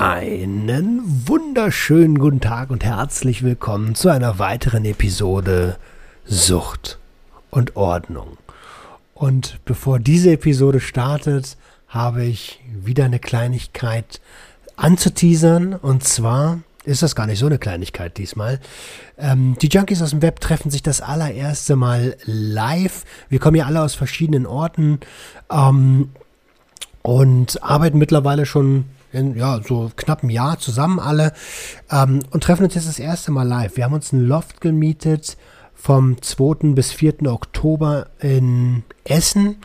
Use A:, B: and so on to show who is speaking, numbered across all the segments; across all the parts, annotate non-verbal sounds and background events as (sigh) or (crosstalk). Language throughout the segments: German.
A: Einen wunderschönen guten Tag und herzlich willkommen zu einer weiteren Episode Sucht und Ordnung. Und bevor diese Episode startet, habe ich wieder eine Kleinigkeit anzuteasern. Und zwar ist das gar nicht so eine Kleinigkeit diesmal. Ähm, die Junkies aus dem Web treffen sich das allererste Mal live. Wir kommen ja alle aus verschiedenen Orten ähm, und arbeiten mittlerweile schon in ja, so knapp einem Jahr zusammen alle ähm, und treffen uns jetzt das erste Mal live. Wir haben uns ein Loft gemietet vom 2. bis 4. Oktober in Essen.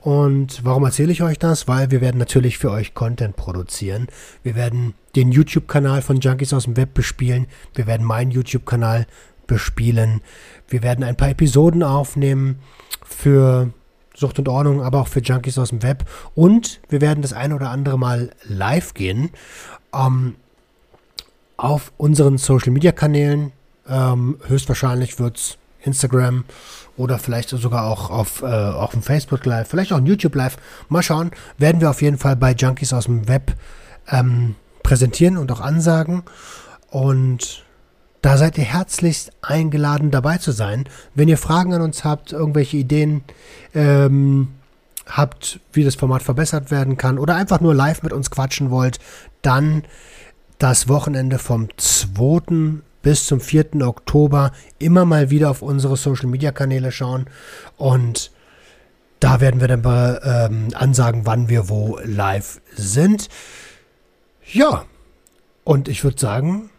A: Und warum erzähle ich euch das? Weil wir werden natürlich für euch Content produzieren. Wir werden den YouTube-Kanal von Junkies aus dem Web bespielen. Wir werden meinen YouTube-Kanal bespielen. Wir werden ein paar Episoden aufnehmen für Sucht und Ordnung, aber auch für Junkies aus dem Web. Und wir werden das eine oder andere Mal live gehen ähm, auf unseren Social Media Kanälen. Ähm, höchstwahrscheinlich wird es Instagram oder vielleicht sogar auch auf, äh, auf dem Facebook Live, vielleicht auch ein YouTube Live. Mal schauen, werden wir auf jeden Fall bei Junkies aus dem Web ähm, präsentieren und auch ansagen. Und da seid ihr herzlichst eingeladen, dabei zu sein. Wenn ihr Fragen an uns habt, irgendwelche Ideen ähm, habt, wie das Format verbessert werden kann oder einfach nur live mit uns quatschen wollt, dann das Wochenende vom 2. bis zum 4. Oktober immer mal wieder auf unsere Social Media Kanäle schauen und da werden wir dann ähm, ansagen, wann wir wo live sind. Ja, und ich würde sagen,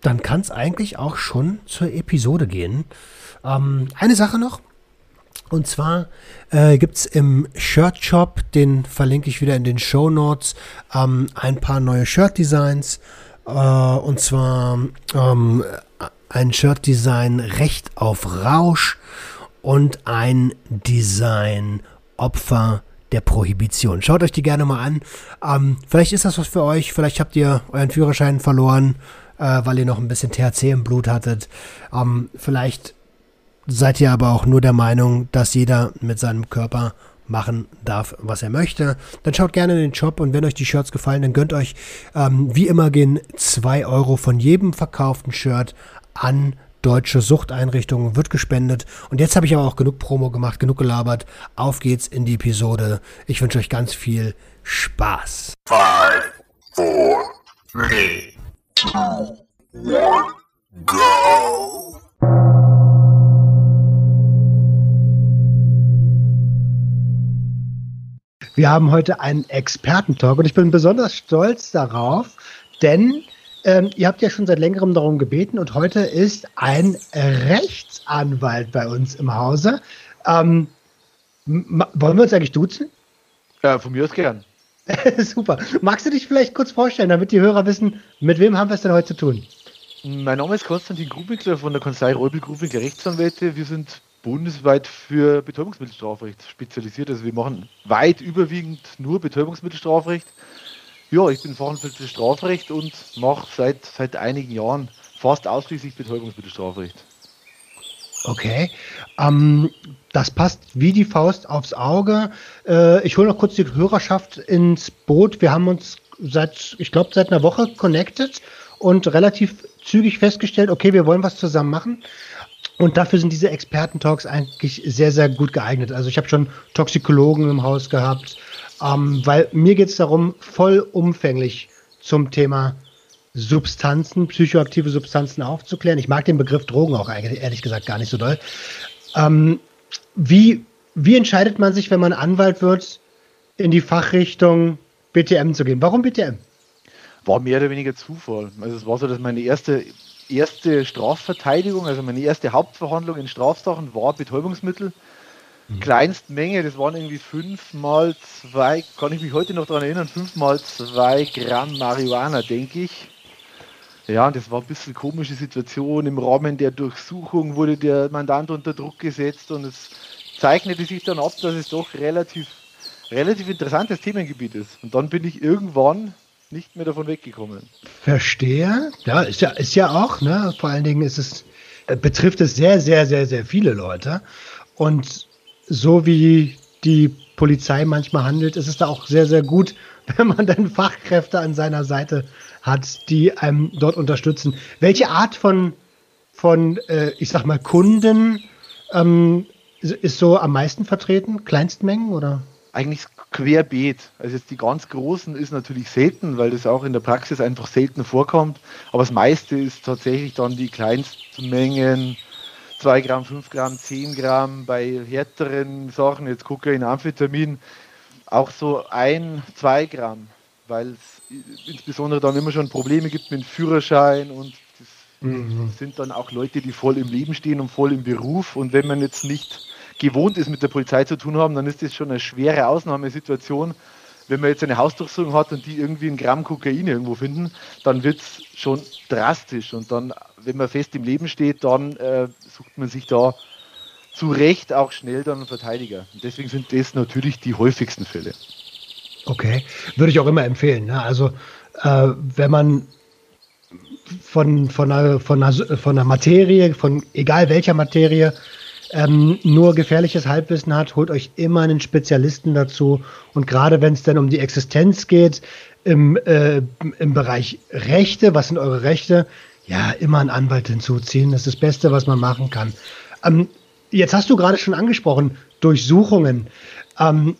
A: dann kann es eigentlich auch schon zur Episode gehen. Ähm, eine Sache noch. Und zwar äh, gibt es im Shirt Shop, den verlinke ich wieder in den Show Notes, ähm, ein paar neue Shirt-Designs. Äh, und zwar ähm, ein Shirt-Design Recht auf Rausch und ein Design Opfer der Prohibition. Schaut euch die gerne mal an. Ähm, vielleicht ist das was für euch. Vielleicht habt ihr euren Führerschein verloren äh, weil ihr noch ein bisschen THC im Blut hattet. Ähm, vielleicht seid ihr aber auch nur der Meinung, dass jeder mit seinem Körper machen darf, was er möchte. Dann schaut gerne in den Shop und wenn euch die Shirts gefallen, dann gönnt euch ähm, wie immer gehen 2 Euro von jedem verkauften Shirt an deutsche Suchteinrichtungen, wird gespendet. Und jetzt habe ich aber auch genug Promo gemacht, genug gelabert. Auf geht's in die Episode. Ich wünsche euch ganz viel Spaß. Five, four, three, Wir haben heute einen Expertentalk und ich bin besonders stolz darauf, denn ähm, ihr habt ja schon seit längerem darum gebeten und heute ist ein Rechtsanwalt bei uns im Hause. Ähm, wollen wir uns eigentlich duzen?
B: Ja, von mir aus gern. (laughs)
A: Super. Magst du dich vielleicht kurz vorstellen, damit die Hörer wissen, mit wem haben wir es denn heute zu tun?
B: Mein Name ist Konstantin Grubinkler von der Kanzlei Reubel Grubinkler Rechtsanwälte. Wir sind bundesweit für Betäubungsmittelstrafrecht spezialisiert. Also wir machen weit überwiegend nur Betäubungsmittelstrafrecht. Ja, ich bin Fachanwalt für Strafrecht und mache seit, seit einigen Jahren fast ausschließlich Betäubungsmittelstrafrecht.
A: Okay. Ähm, das passt wie die Faust aufs Auge. Äh, ich hole noch kurz die Hörerschaft ins Boot. Wir haben uns seit, ich glaube, seit einer Woche connected und relativ zügig festgestellt, okay, wir wollen was zusammen machen. Und dafür sind diese Experten-Talks eigentlich sehr, sehr gut geeignet. Also ich habe schon Toxikologen im Haus gehabt, ähm, weil mir geht es darum, vollumfänglich zum Thema Substanzen, psychoaktive Substanzen aufzuklären. Ich mag den Begriff Drogen auch ehrlich gesagt gar nicht so doll. Ähm, wie, wie entscheidet man sich, wenn man Anwalt wird, in die Fachrichtung BTM zu gehen? Warum BTM?
B: War mehr oder weniger Zufall. Also es war so, dass meine erste, erste Strafverteidigung, also meine erste Hauptverhandlung in Strafsachen war Betäubungsmittel. Mhm. Kleinstmenge, das waren irgendwie fünf mal zwei, kann ich mich heute noch daran erinnern, fünf mal zwei Gramm Marihuana, denke ich. Ja, das war ein bisschen komische Situation. Im Rahmen der Durchsuchung wurde der Mandant unter Druck gesetzt und es zeichnete sich dann ab, dass es doch relativ, relativ interessantes Themengebiet ist. Und dann bin ich irgendwann nicht mehr davon weggekommen.
A: Verstehe. Ja, ist ja, ist ja auch, ne? Vor allen Dingen ist es, äh, betrifft es sehr, sehr, sehr, sehr viele Leute. Und so wie die Polizei manchmal handelt, ist es da auch sehr, sehr gut, (laughs) wenn man dann Fachkräfte an seiner Seite hat, die einem dort unterstützen. Welche Art von, von äh, ich sag mal, Kunden ähm, ist so am meisten vertreten? Kleinstmengen oder?
B: Eigentlich querbeet. Also jetzt die ganz großen ist natürlich selten, weil das auch in der Praxis einfach selten vorkommt. Aber das meiste ist tatsächlich dann die Kleinstmengen, 2 Gramm, 5 Gramm, 10 Gramm, bei härteren Sachen, jetzt Kokain, Amphetamin, auch so 1, 2 Gramm, weil es insbesondere dann immer schon Probleme gibt mit dem Führerschein und das mhm. sind dann auch Leute, die voll im Leben stehen und voll im Beruf und wenn man jetzt nicht gewohnt ist, mit der Polizei zu tun haben, dann ist das schon eine schwere Ausnahmesituation. Wenn man jetzt eine Hausdurchsuchung hat und die irgendwie ein Gramm Kokain irgendwo finden, dann wird es schon drastisch. Und dann, wenn man fest im Leben steht, dann äh, sucht man sich da zu Recht auch schnell dann einen Verteidiger. Und deswegen sind das natürlich die häufigsten Fälle.
A: Okay, würde ich auch immer empfehlen. Ne? Also äh, wenn man von, von, einer, von, einer, von einer Materie, von egal welcher Materie, ähm, nur gefährliches Halbwissen hat, holt euch immer einen Spezialisten dazu. Und gerade wenn es dann um die Existenz geht, im, äh, im Bereich Rechte, was sind eure Rechte? Ja, immer einen Anwalt hinzuziehen. Das ist das Beste, was man machen kann. Ähm, jetzt hast du gerade schon angesprochen, Durchsuchungen. Ähm,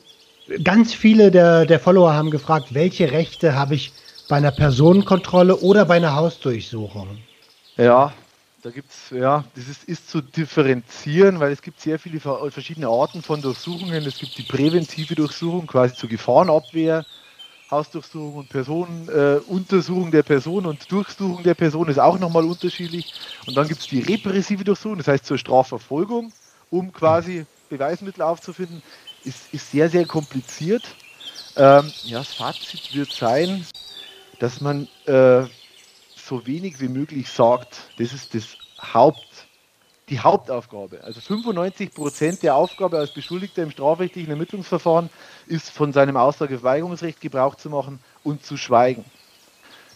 A: ganz viele der, der Follower haben gefragt, welche Rechte habe ich bei einer Personenkontrolle oder bei einer Hausdurchsuchung?
B: Ja, da gibt es, ja, das ist, ist zu differenzieren, weil es gibt sehr viele verschiedene Arten von Durchsuchungen. Es gibt die präventive Durchsuchung, quasi zur Gefahrenabwehr, Hausdurchsuchung und Personenuntersuchung äh, der Person und Durchsuchung der Person ist auch nochmal unterschiedlich. Und dann gibt es die repressive Durchsuchung, das heißt zur Strafverfolgung, um quasi Beweismittel aufzufinden. Ist, ist sehr, sehr kompliziert. Ähm, ja, das Fazit wird sein, dass man äh, so wenig wie möglich sagt, das ist das Haupt, die Hauptaufgabe. Also 95 Prozent der Aufgabe als Beschuldigter im strafrechtlichen Ermittlungsverfahren ist von seinem Aussageverweigerungsrecht Gebrauch zu machen und zu schweigen.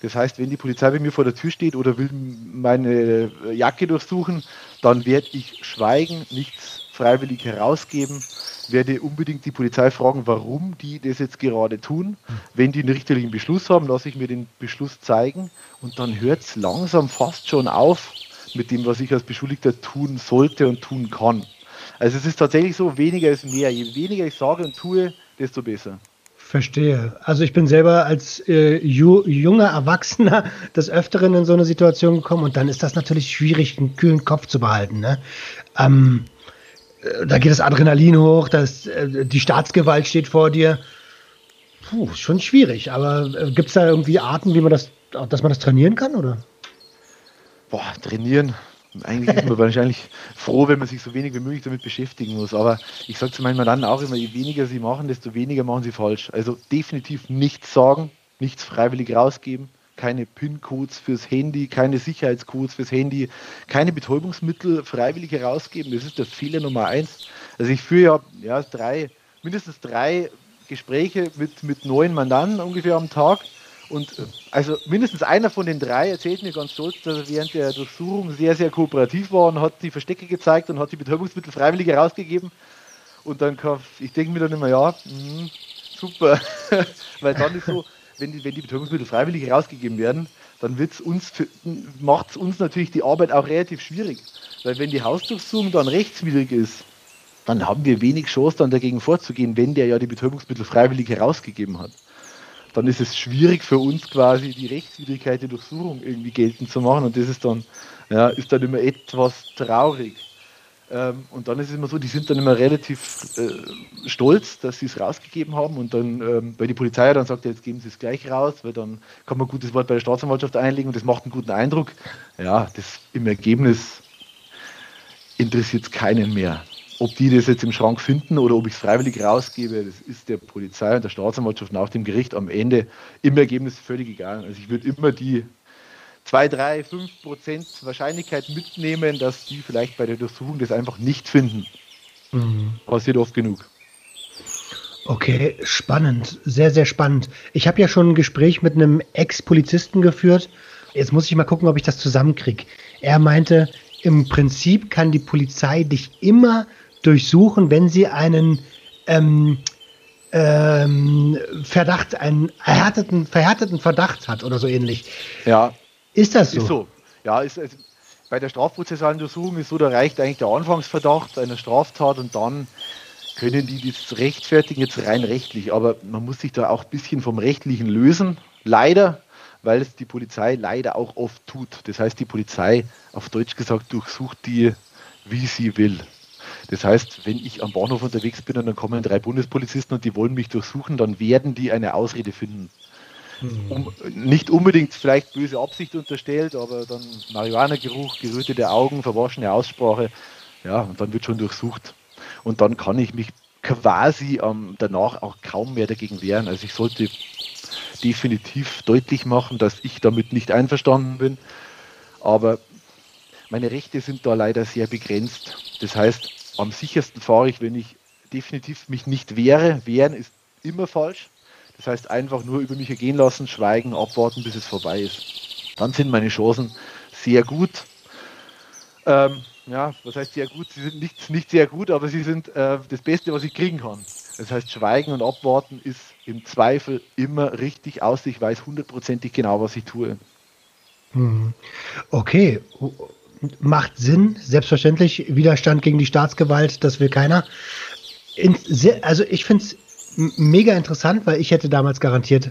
B: Das heißt, wenn die Polizei bei mir vor der Tür steht oder will meine Jacke durchsuchen, dann werde ich schweigen, nichts freiwillig herausgeben, werde unbedingt die Polizei fragen, warum die das jetzt gerade tun. Wenn die einen richterlichen Beschluss haben, lasse ich mir den Beschluss zeigen und dann hört es langsam fast schon auf mit dem, was ich als Beschuldigter tun sollte und tun kann. Also es ist tatsächlich so, weniger ist mehr. Je weniger ich sage und tue, desto besser.
A: Verstehe. Also ich bin selber als äh, ju junger Erwachsener des Öfteren in so eine Situation gekommen und dann ist das natürlich schwierig, einen kühlen Kopf zu behalten. Ne? Ähm, äh, da geht das Adrenalin hoch, das, äh, die Staatsgewalt steht vor dir. Puh, schon schwierig. Aber äh, gibt es da irgendwie Arten, wie man das, dass man das trainieren kann, oder?
B: Boah, trainieren. Eigentlich ist man (laughs) wahrscheinlich froh, wenn man sich so wenig wie möglich damit beschäftigen muss. Aber ich sage zu meinen Mandanten auch immer, je weniger sie machen, desto weniger machen sie falsch. Also definitiv nichts sagen, nichts freiwillig rausgeben keine PIN-Codes fürs Handy, keine Sicherheitscodes fürs Handy, keine Betäubungsmittel freiwillig herausgeben. Das ist der Fehler Nummer eins. Also ich führe ja, ja drei, mindestens drei Gespräche mit, mit neuen Mandanten ungefähr am Tag. Und also mindestens einer von den drei erzählt mir ganz stolz, dass er während der Durchsuchung sehr, sehr kooperativ war und hat die Verstecke gezeigt und hat die Betäubungsmittel freiwillig herausgegeben. Und dann ich denke mir dann immer, ja, mh, super, (laughs) weil dann ist so, wenn die, wenn die Betäubungsmittel freiwillig herausgegeben werden, dann macht es uns natürlich die Arbeit auch relativ schwierig. Weil wenn die Hausdurchsuchung dann rechtswidrig ist, dann haben wir wenig Chance, dann dagegen vorzugehen, wenn der ja die Betäubungsmittel freiwillig herausgegeben hat. Dann ist es schwierig für uns quasi die Rechtswidrigkeit der Durchsuchung irgendwie geltend zu machen und das ist dann, ja, ist dann immer etwas traurig. Ähm, und dann ist es immer so, die sind dann immer relativ äh, stolz, dass sie es rausgegeben haben. Und dann, ähm, weil die Polizei dann sagt, jetzt geben sie es gleich raus, weil dann kann man ein gutes Wort bei der Staatsanwaltschaft einlegen und das macht einen guten Eindruck. Ja, das im Ergebnis interessiert es keinen mehr. Ob die das jetzt im Schrank finden oder ob ich es freiwillig rausgebe, das ist der Polizei und der Staatsanwaltschaft und auch dem Gericht am Ende im Ergebnis völlig egal. Also ich würde immer die 2, 3, 5 Prozent Wahrscheinlichkeit mitnehmen, dass die vielleicht bei der Durchsuchung das einfach nicht finden. Mhm. Passiert oft genug.
A: Okay, spannend, sehr, sehr spannend. Ich habe ja schon ein Gespräch mit einem Ex-Polizisten geführt. Jetzt muss ich mal gucken, ob ich das zusammenkriege. Er meinte, im Prinzip kann die Polizei dich immer durchsuchen, wenn sie einen ähm, ähm, Verdacht, einen erhärteten, verhärteten Verdacht hat oder so ähnlich.
B: Ja.
A: Ist das so?
B: Ist so. Ja, ist, ist, bei der strafprozessualen Untersuchung ist so, da reicht eigentlich der Anfangsverdacht einer Straftat und dann können die das rechtfertigen, jetzt rein rechtlich. Aber man muss sich da auch ein bisschen vom Rechtlichen lösen. Leider, weil es die Polizei leider auch oft tut. Das heißt, die Polizei, auf Deutsch gesagt, durchsucht die, wie sie will. Das heißt, wenn ich am Bahnhof unterwegs bin und dann kommen drei Bundespolizisten und die wollen mich durchsuchen, dann werden die eine Ausrede finden. Hm. Um, nicht unbedingt vielleicht böse Absicht unterstellt, aber dann Marihuana-Geruch, gerötete Augen, verwaschene Aussprache, ja, und dann wird schon durchsucht. Und dann kann ich mich quasi ähm, danach auch kaum mehr dagegen wehren. Also ich sollte definitiv deutlich machen, dass ich damit nicht einverstanden bin. Aber meine Rechte sind da leider sehr begrenzt. Das heißt, am sichersten fahre ich, wenn ich definitiv mich nicht wehre. Wehren ist immer falsch. Das heißt, einfach nur über mich ergehen lassen, schweigen, abwarten, bis es vorbei ist. Dann sind meine Chancen sehr gut. Ähm, ja, was heißt sehr gut? Sie sind nicht, nicht sehr gut, aber sie sind äh, das Beste, was ich kriegen kann. Das heißt, Schweigen und Abwarten ist im Zweifel immer richtig aus. Ich weiß hundertprozentig genau, was ich tue.
A: Hm. Okay, macht Sinn. Selbstverständlich, Widerstand gegen die Staatsgewalt, das will keiner. Also ich finde es mega interessant, weil ich hätte damals garantiert,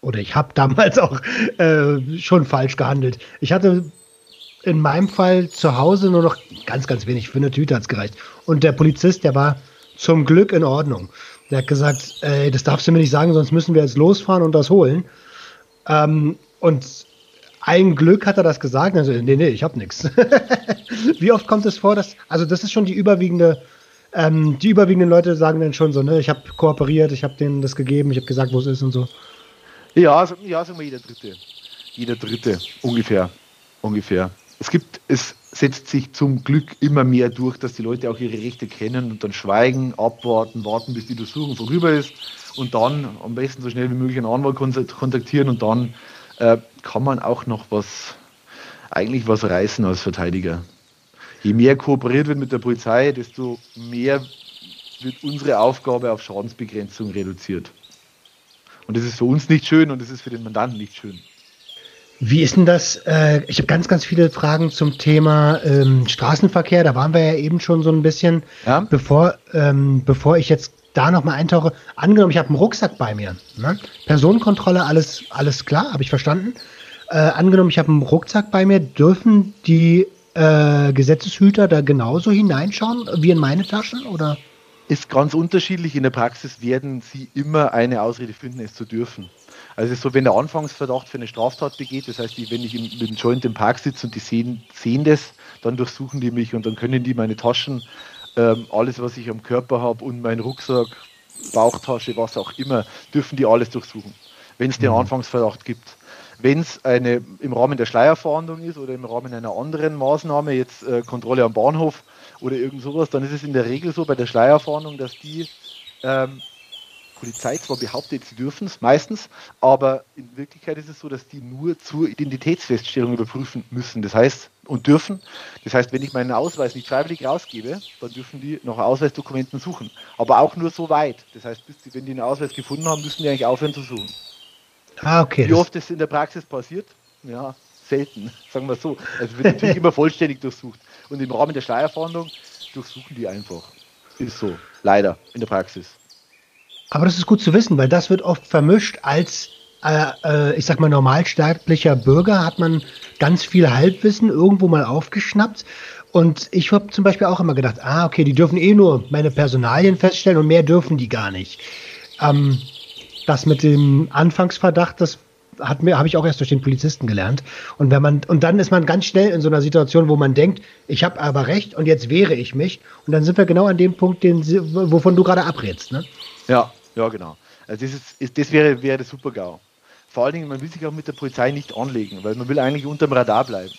A: oder ich habe damals auch äh, schon falsch gehandelt. Ich hatte in meinem Fall zu Hause nur noch ganz, ganz wenig. Für eine Tüte hat es gereicht. Und der Polizist, der war zum Glück in Ordnung. Der hat gesagt, ey, das darfst du mir nicht sagen, sonst müssen wir jetzt losfahren und das holen. Ähm, und ein Glück hat er das gesagt. Also, nee, nee, ich habe nichts. (laughs) Wie oft kommt es vor, dass, also das ist schon die überwiegende, ähm, die überwiegenden Leute sagen dann schon so, ne, ich habe kooperiert, ich habe denen das gegeben, ich habe gesagt, wo es ist und so.
B: Ja, ja, sagen wir jeder Dritte. Jeder Dritte, ungefähr. Ungefähr es gibt, es setzt sich zum Glück immer mehr durch, dass die Leute auch ihre Rechte kennen und dann schweigen, abwarten, warten, bis die Durchsuchung vorüber ist und dann am besten so schnell wie möglich einen Anwalt kontaktieren und dann äh, kann man auch noch was, eigentlich was reißen als Verteidiger. Je mehr kooperiert wird mit der Polizei, desto mehr wird unsere Aufgabe auf Schadensbegrenzung reduziert. Und das ist für uns nicht schön und das ist für den Mandanten nicht schön.
A: Wie ist denn das? Äh, ich habe ganz, ganz viele Fragen zum Thema ähm, Straßenverkehr. Da waren wir ja eben schon so ein bisschen. Ja? Bevor, ähm, bevor ich jetzt da nochmal eintauche, angenommen, ich habe einen Rucksack bei mir. Ne? Personenkontrolle, alles, alles klar, habe ich verstanden. Äh, angenommen, ich habe einen Rucksack bei mir, dürfen die äh, Gesetzeshüter da genauso hineinschauen wie in meine Taschen? Oder?
B: Ist ganz unterschiedlich. In der Praxis werden sie immer eine Ausrede finden, es zu dürfen. Also so, wenn der Anfangsverdacht für eine Straftat begeht, das heißt, wenn ich mit dem Joint im Park sitze und die sehen, sehen das, dann durchsuchen die mich und dann können die meine Taschen, ähm, alles, was ich am Körper habe und meinen Rucksack, Bauchtasche, was auch immer, dürfen die alles durchsuchen, wenn es den mhm. Anfangsverdacht gibt. Wenn es eine im Rahmen der Schleierfahndung ist oder im Rahmen einer anderen Maßnahme, jetzt äh, Kontrolle am Bahnhof oder irgend sowas, dann ist es in der Regel so bei der Schleierfahndung, dass die ähm, Polizei zwar behauptet, sie dürfen es meistens, aber in Wirklichkeit ist es so, dass die nur zur Identitätsfeststellung überprüfen müssen. Das heißt, und dürfen. Das heißt, wenn ich meinen Ausweis nicht freiwillig rausgebe, dann dürfen die nach Ausweisdokumenten suchen. Aber auch nur so weit. Das heißt, die, wenn die einen Ausweis gefunden haben, müssen die eigentlich aufhören zu suchen. Ah, okay. Wie oft das in der Praxis passiert? Ja, selten, (laughs) sagen wir so. Also wird natürlich immer vollständig durchsucht. Und im Rahmen der Schleierfahndung durchsuchen die einfach. Ist so, leider, in der Praxis.
A: Aber das ist gut zu wissen, weil das wird oft vermischt als, äh, äh, ich sag mal, normalsterblicher Bürger hat man ganz viel Halbwissen irgendwo mal aufgeschnappt. Und ich habe zum Beispiel auch immer gedacht, ah, okay, die dürfen eh nur meine Personalien feststellen und mehr dürfen die gar nicht. Ähm, das mit dem Anfangsverdacht, das hat mir habe ich auch erst durch den Polizisten gelernt und wenn man und dann ist man ganz schnell in so einer Situation, wo man denkt, ich habe aber recht und jetzt wehre ich mich und dann sind wir genau an dem Punkt, den wovon du gerade abrätst, ne?
B: Ja, ja, genau. Also das, ist, das wäre, wäre der Super-GAU. vor allen Dingen, man will sich auch mit der Polizei nicht anlegen, weil man will eigentlich unterm Radar bleiben.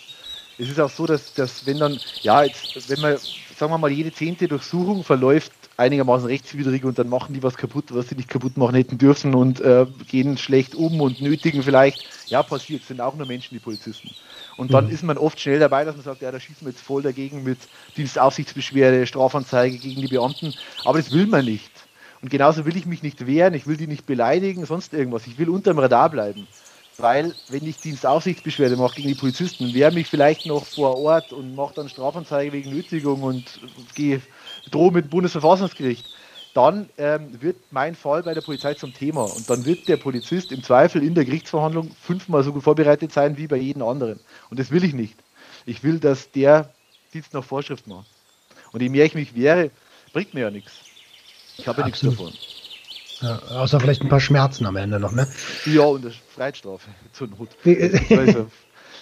B: Es ist auch so, dass, dass wenn dann, ja, jetzt, wenn man, sagen wir mal, jede zehnte Durchsuchung verläuft einigermaßen rechtswidrig und dann machen die was kaputt, was sie nicht kaputt machen hätten dürfen und äh, gehen schlecht um und nötigen vielleicht, ja, passiert, sind auch nur Menschen, die Polizisten. Und dann mhm. ist man oft schnell dabei, dass man sagt, ja, da schießen wir jetzt voll dagegen mit Dienstaufsichtsbeschwerde, Strafanzeige gegen die Beamten. Aber das will man nicht. Und genauso will ich mich nicht wehren, ich will die nicht beleidigen, sonst irgendwas. Ich will unterm Radar bleiben. Weil, wenn ich Dienstaufsichtsbeschwerde mache gegen die Polizisten, wehre mich vielleicht noch vor Ort und mache dann Strafanzeige wegen Nötigung und gehe drohe mit dem Bundesverfassungsgericht, dann ähm, wird mein Fall bei der Polizei zum Thema. Und dann wird der Polizist im Zweifel in der Gerichtsverhandlung fünfmal so gut vorbereitet sein wie bei jedem anderen. Und das will ich nicht. Ich will, dass der Dienst nach Vorschrift macht. Und je mehr ich mich wehre, bringt mir ja nichts. Ich habe ja nichts davon.
A: Ja, außer vielleicht ein paar Schmerzen am Ende noch, ne?
B: Ja, und das Freiheitsstrafe (laughs) zur Not.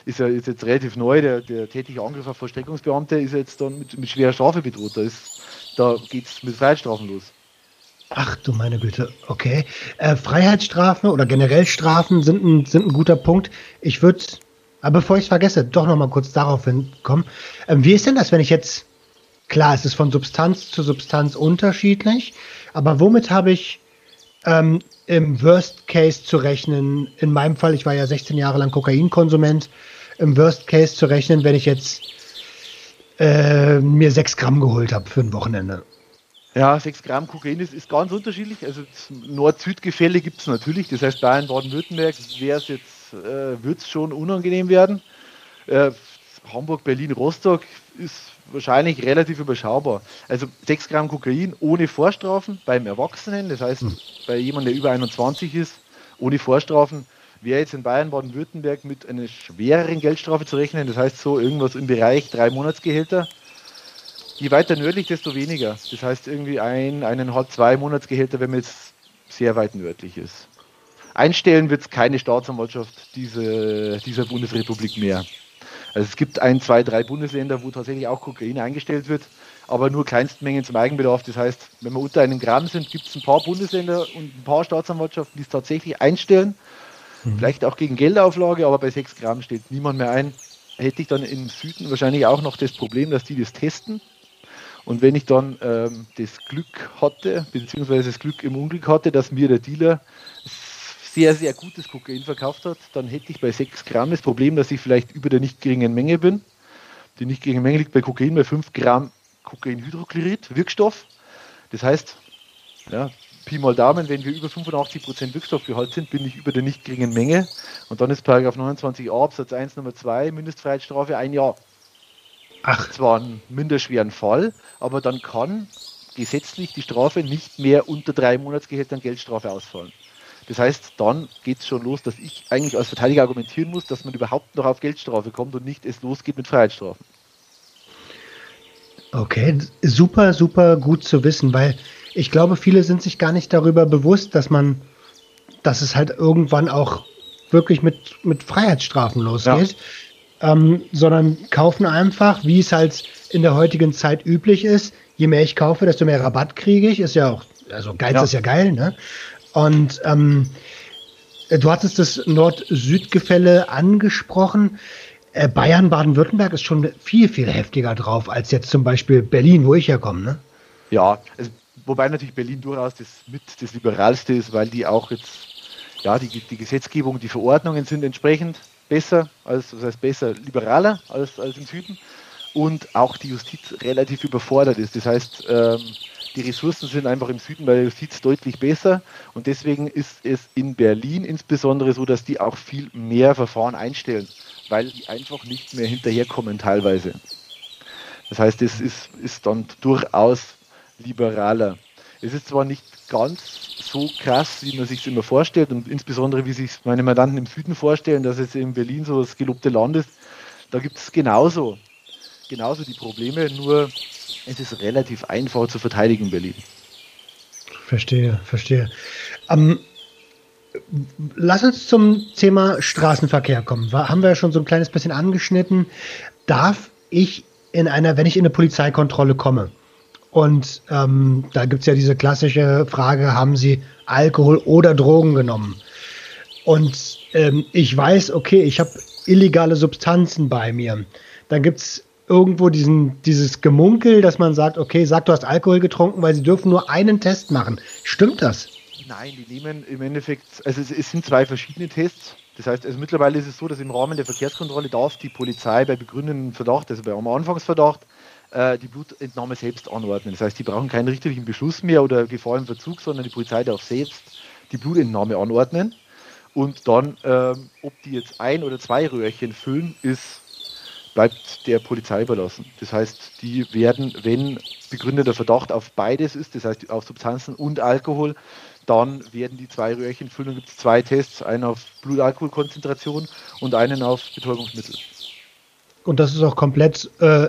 B: Ist ja ist jetzt relativ neu, der, der tätige Angriff auf Vollstreckungsbeamte ist jetzt dann mit, mit schwerer Strafe bedroht. Da, da geht es mit Freiheitsstrafen los.
A: Ach du meine Güte, okay. Äh, Freiheitsstrafen oder generell Strafen sind ein, sind ein guter Punkt. Ich würde, aber bevor ich es vergesse, doch noch mal kurz darauf hinkommen. Ähm, wie ist denn das, wenn ich jetzt, klar, es ist von Substanz zu Substanz unterschiedlich, aber womit habe ich ähm, im Worst Case zu rechnen? In meinem Fall, ich war ja 16 Jahre lang Kokainkonsument, im Worst Case zu rechnen, wenn ich jetzt äh, mir 6 Gramm geholt habe für ein Wochenende.
B: Ja, 6 Gramm Kokain ist, ist ganz unterschiedlich. Also Nord-Süd-Gefälle gibt es natürlich. Das heißt, Bayern, Baden-Württemberg wäre es jetzt, äh, wird es schon unangenehm werden. Äh, Hamburg, Berlin, Rostock ist wahrscheinlich relativ überschaubar. Also 6 Gramm Kokain ohne Vorstrafen beim Erwachsenen, das heißt hm. bei jemandem, der über 21 ist, ohne Vorstrafen, wäre jetzt in Bayern, Baden-Württemberg mit einer schwereren Geldstrafe zu rechnen. Das heißt so irgendwas im Bereich drei Monatsgehälter. Je weiter nördlich, desto weniger. Das heißt irgendwie ein, eineinhalb, zwei Monatsgehälter, wenn man jetzt sehr weit nördlich ist. Einstellen wird es keine Staatsanwaltschaft diese, dieser Bundesrepublik mehr. Also es gibt ein, zwei, drei Bundesländer, wo tatsächlich auch Kokain eingestellt wird, aber nur Kleinstmengen zum Eigenbedarf. Das heißt, wenn wir unter einem Gramm sind, gibt es ein paar Bundesländer und ein paar Staatsanwaltschaften, die es tatsächlich einstellen. Mhm. Vielleicht auch gegen Geldauflage, aber bei sechs Gramm steht niemand mehr ein. Hätte ich dann im Süden wahrscheinlich auch noch das Problem, dass die das testen und wenn ich dann ähm, das Glück hatte, beziehungsweise das Glück im Unglück hatte, dass mir der Dealer sehr, sehr gutes Kokain verkauft hat, dann hätte ich bei 6 Gramm das Problem, dass ich vielleicht über der nicht geringen Menge bin. Die nicht geringe Menge liegt bei Kokain bei 5 Gramm Kokainhydrochlorid, Wirkstoff. Das heißt, ja, Pi mal Daumen, wenn wir über 85% Wirkstoffgehalt sind, bin ich über der nicht geringen Menge. Und dann ist Paragraph 29a Absatz 1 Nummer 2 Mindestfreiheitsstrafe ein Jahr. Ach. Zwar einen minderschweren Fall, aber dann kann gesetzlich die Strafe nicht mehr unter drei Monatsgehältern Geldstrafe ausfallen. Das heißt, dann geht es schon los, dass ich eigentlich als Verteidiger argumentieren muss, dass man überhaupt noch auf Geldstrafe kommt und nicht es losgeht mit Freiheitsstrafen.
A: Okay, super, super gut zu wissen, weil ich glaube, viele sind sich gar nicht darüber bewusst, dass man, dass es halt irgendwann auch wirklich mit, mit Freiheitsstrafen losgeht. Ja ähm, sondern kaufen einfach, wie es halt in der heutigen Zeit üblich ist. Je mehr ich kaufe, desto mehr Rabatt kriege ich. Ist ja auch, also Geiz ja. ist ja geil, ne? Und ähm, du hattest das Nord-Süd-Gefälle angesprochen. Äh, Bayern, Baden-Württemberg ist schon viel, viel heftiger drauf als jetzt zum Beispiel Berlin, wo ich herkomme, ne?
B: Ja, wobei natürlich Berlin durchaus das mit das liberalste ist, weil die auch jetzt, ja, die, die Gesetzgebung, die Verordnungen sind entsprechend besser, als, das heißt besser, liberaler als, als im Süden und auch die Justiz relativ überfordert ist. Das heißt, ähm, die Ressourcen sind einfach im Süden bei der Justiz deutlich besser und deswegen ist es in Berlin insbesondere so, dass die auch viel mehr Verfahren einstellen, weil die einfach nicht mehr hinterherkommen teilweise. Das heißt, es ist, ist dann durchaus liberaler. Es ist zwar nicht ganz so krass, wie man sich immer vorstellt und insbesondere wie sich meine Mandanten im Süden vorstellen, dass es in Berlin so das gelobte Land ist. Da gibt es genauso, genauso die Probleme, nur es ist relativ einfach zu verteidigen in Berlin.
A: Verstehe, verstehe. Ähm, lass uns zum Thema Straßenverkehr kommen. War, haben wir ja schon so ein kleines bisschen angeschnitten. Darf ich in einer, wenn ich in eine Polizeikontrolle komme, und ähm, da gibt es ja diese klassische Frage, haben Sie Alkohol oder Drogen genommen? und ähm, ich weiß, okay, ich habe illegale Substanzen bei mir, dann gibt es irgendwo diesen, dieses Gemunkel, dass man sagt, okay, sag, du hast Alkohol getrunken, weil sie dürfen nur einen Test machen. Stimmt das?
B: Nein, die nehmen im Endeffekt, also es, es sind zwei verschiedene Tests. Das heißt, also mittlerweile ist es so, dass im Rahmen der Verkehrskontrolle darf die Polizei bei begründeten Verdacht, also bei einem Anfangsverdacht, äh, die Blutentnahme selbst anordnen. Das heißt, die brauchen keinen richterlichen Beschluss mehr oder Gefahr im Verzug, sondern die Polizei darf selbst die Blutentnahme anordnen. Und dann, ähm, ob die jetzt ein oder zwei Röhrchen füllen, ist bleibt der Polizei überlassen. Das heißt, die werden, wenn begründeter Verdacht auf beides ist, das heißt auf Substanzen und Alkohol, dann werden die zwei Röhrchen füllen. Dann gibt es zwei Tests, einen auf Blutalkoholkonzentration und einen auf Betäubungsmittel.
A: Und das ist auch komplett äh,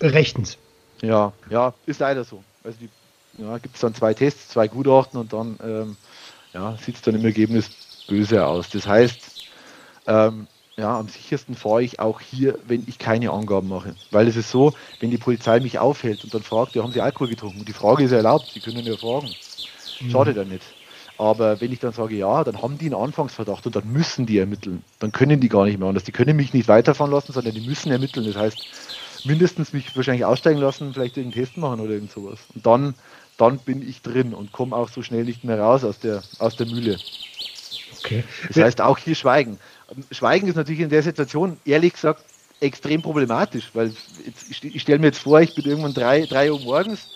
A: rechtens.
B: Ja, ja, ist leider so. Also ja, gibt es dann zwei Tests, zwei Gutachten und dann ähm, ja, sieht es dann im Ergebnis böse aus. Das heißt, ähm, ja, am sichersten fahre ich auch hier, wenn ich keine Angaben mache. Weil es ist so, wenn die Polizei mich aufhält und dann fragt, ja, haben Sie Alkohol getrunken? Und die Frage ist ja erlaubt, Sie können ja fragen. Mhm. Schadet ja nicht. Aber wenn ich dann sage, ja, dann haben die einen Anfangsverdacht und dann müssen die ermitteln. Dann können die gar nicht mehr anders. Die können mich nicht weiterfahren lassen, sondern die müssen ermitteln. Das heißt, mindestens mich wahrscheinlich aussteigen lassen, vielleicht irgendeinen Test machen oder irgend sowas. Und dann, dann bin ich drin und komme auch so schnell nicht mehr raus aus der, aus der Mühle. Okay. Das heißt, auch hier schweigen. Schweigen ist natürlich in der Situation, ehrlich gesagt, extrem problematisch, weil jetzt, ich stelle mir jetzt vor, ich bin irgendwann drei, drei Uhr morgens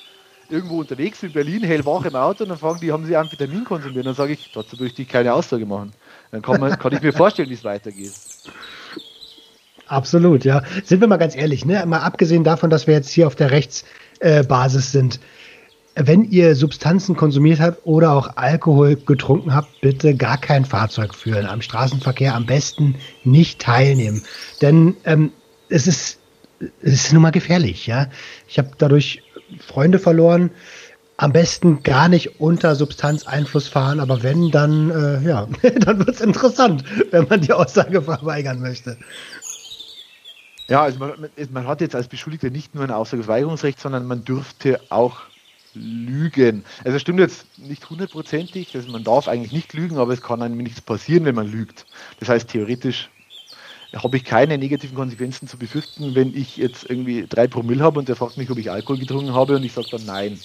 B: irgendwo unterwegs in Berlin, hellwach im Auto und dann fragen die, haben sie Amphetamin konsumiert? Dann sage ich, dazu möchte ich keine Aussage machen. Dann kann, man, kann ich mir vorstellen, wie es weitergeht.
A: Absolut, ja. Sind wir mal ganz ehrlich, ne? Mal abgesehen davon, dass wir jetzt hier auf der Rechtsbasis sind wenn ihr Substanzen konsumiert habt oder auch Alkohol getrunken habt, bitte gar kein Fahrzeug führen. Am Straßenverkehr am besten nicht teilnehmen. Denn ähm, es, ist, es ist nun mal gefährlich. Ja? Ich habe dadurch Freunde verloren. Am besten gar nicht unter Substanzeinfluss fahren, aber wenn, dann, äh, ja, (laughs) dann wird es interessant, wenn man die Aussage verweigern möchte.
B: Ja, also man, man, hat jetzt als Beschuldigter nicht nur ein Aussageverweigerungsrecht, sondern man dürfte auch lügen. Also stimmt jetzt nicht hundertprozentig, also man darf eigentlich nicht lügen, aber es kann einem nichts passieren, wenn man lügt. Das heißt, theoretisch habe ich keine negativen Konsequenzen zu befürchten, wenn ich jetzt irgendwie drei Promille habe und der fragt mich, ob ich Alkohol getrunken habe und ich sage dann nein.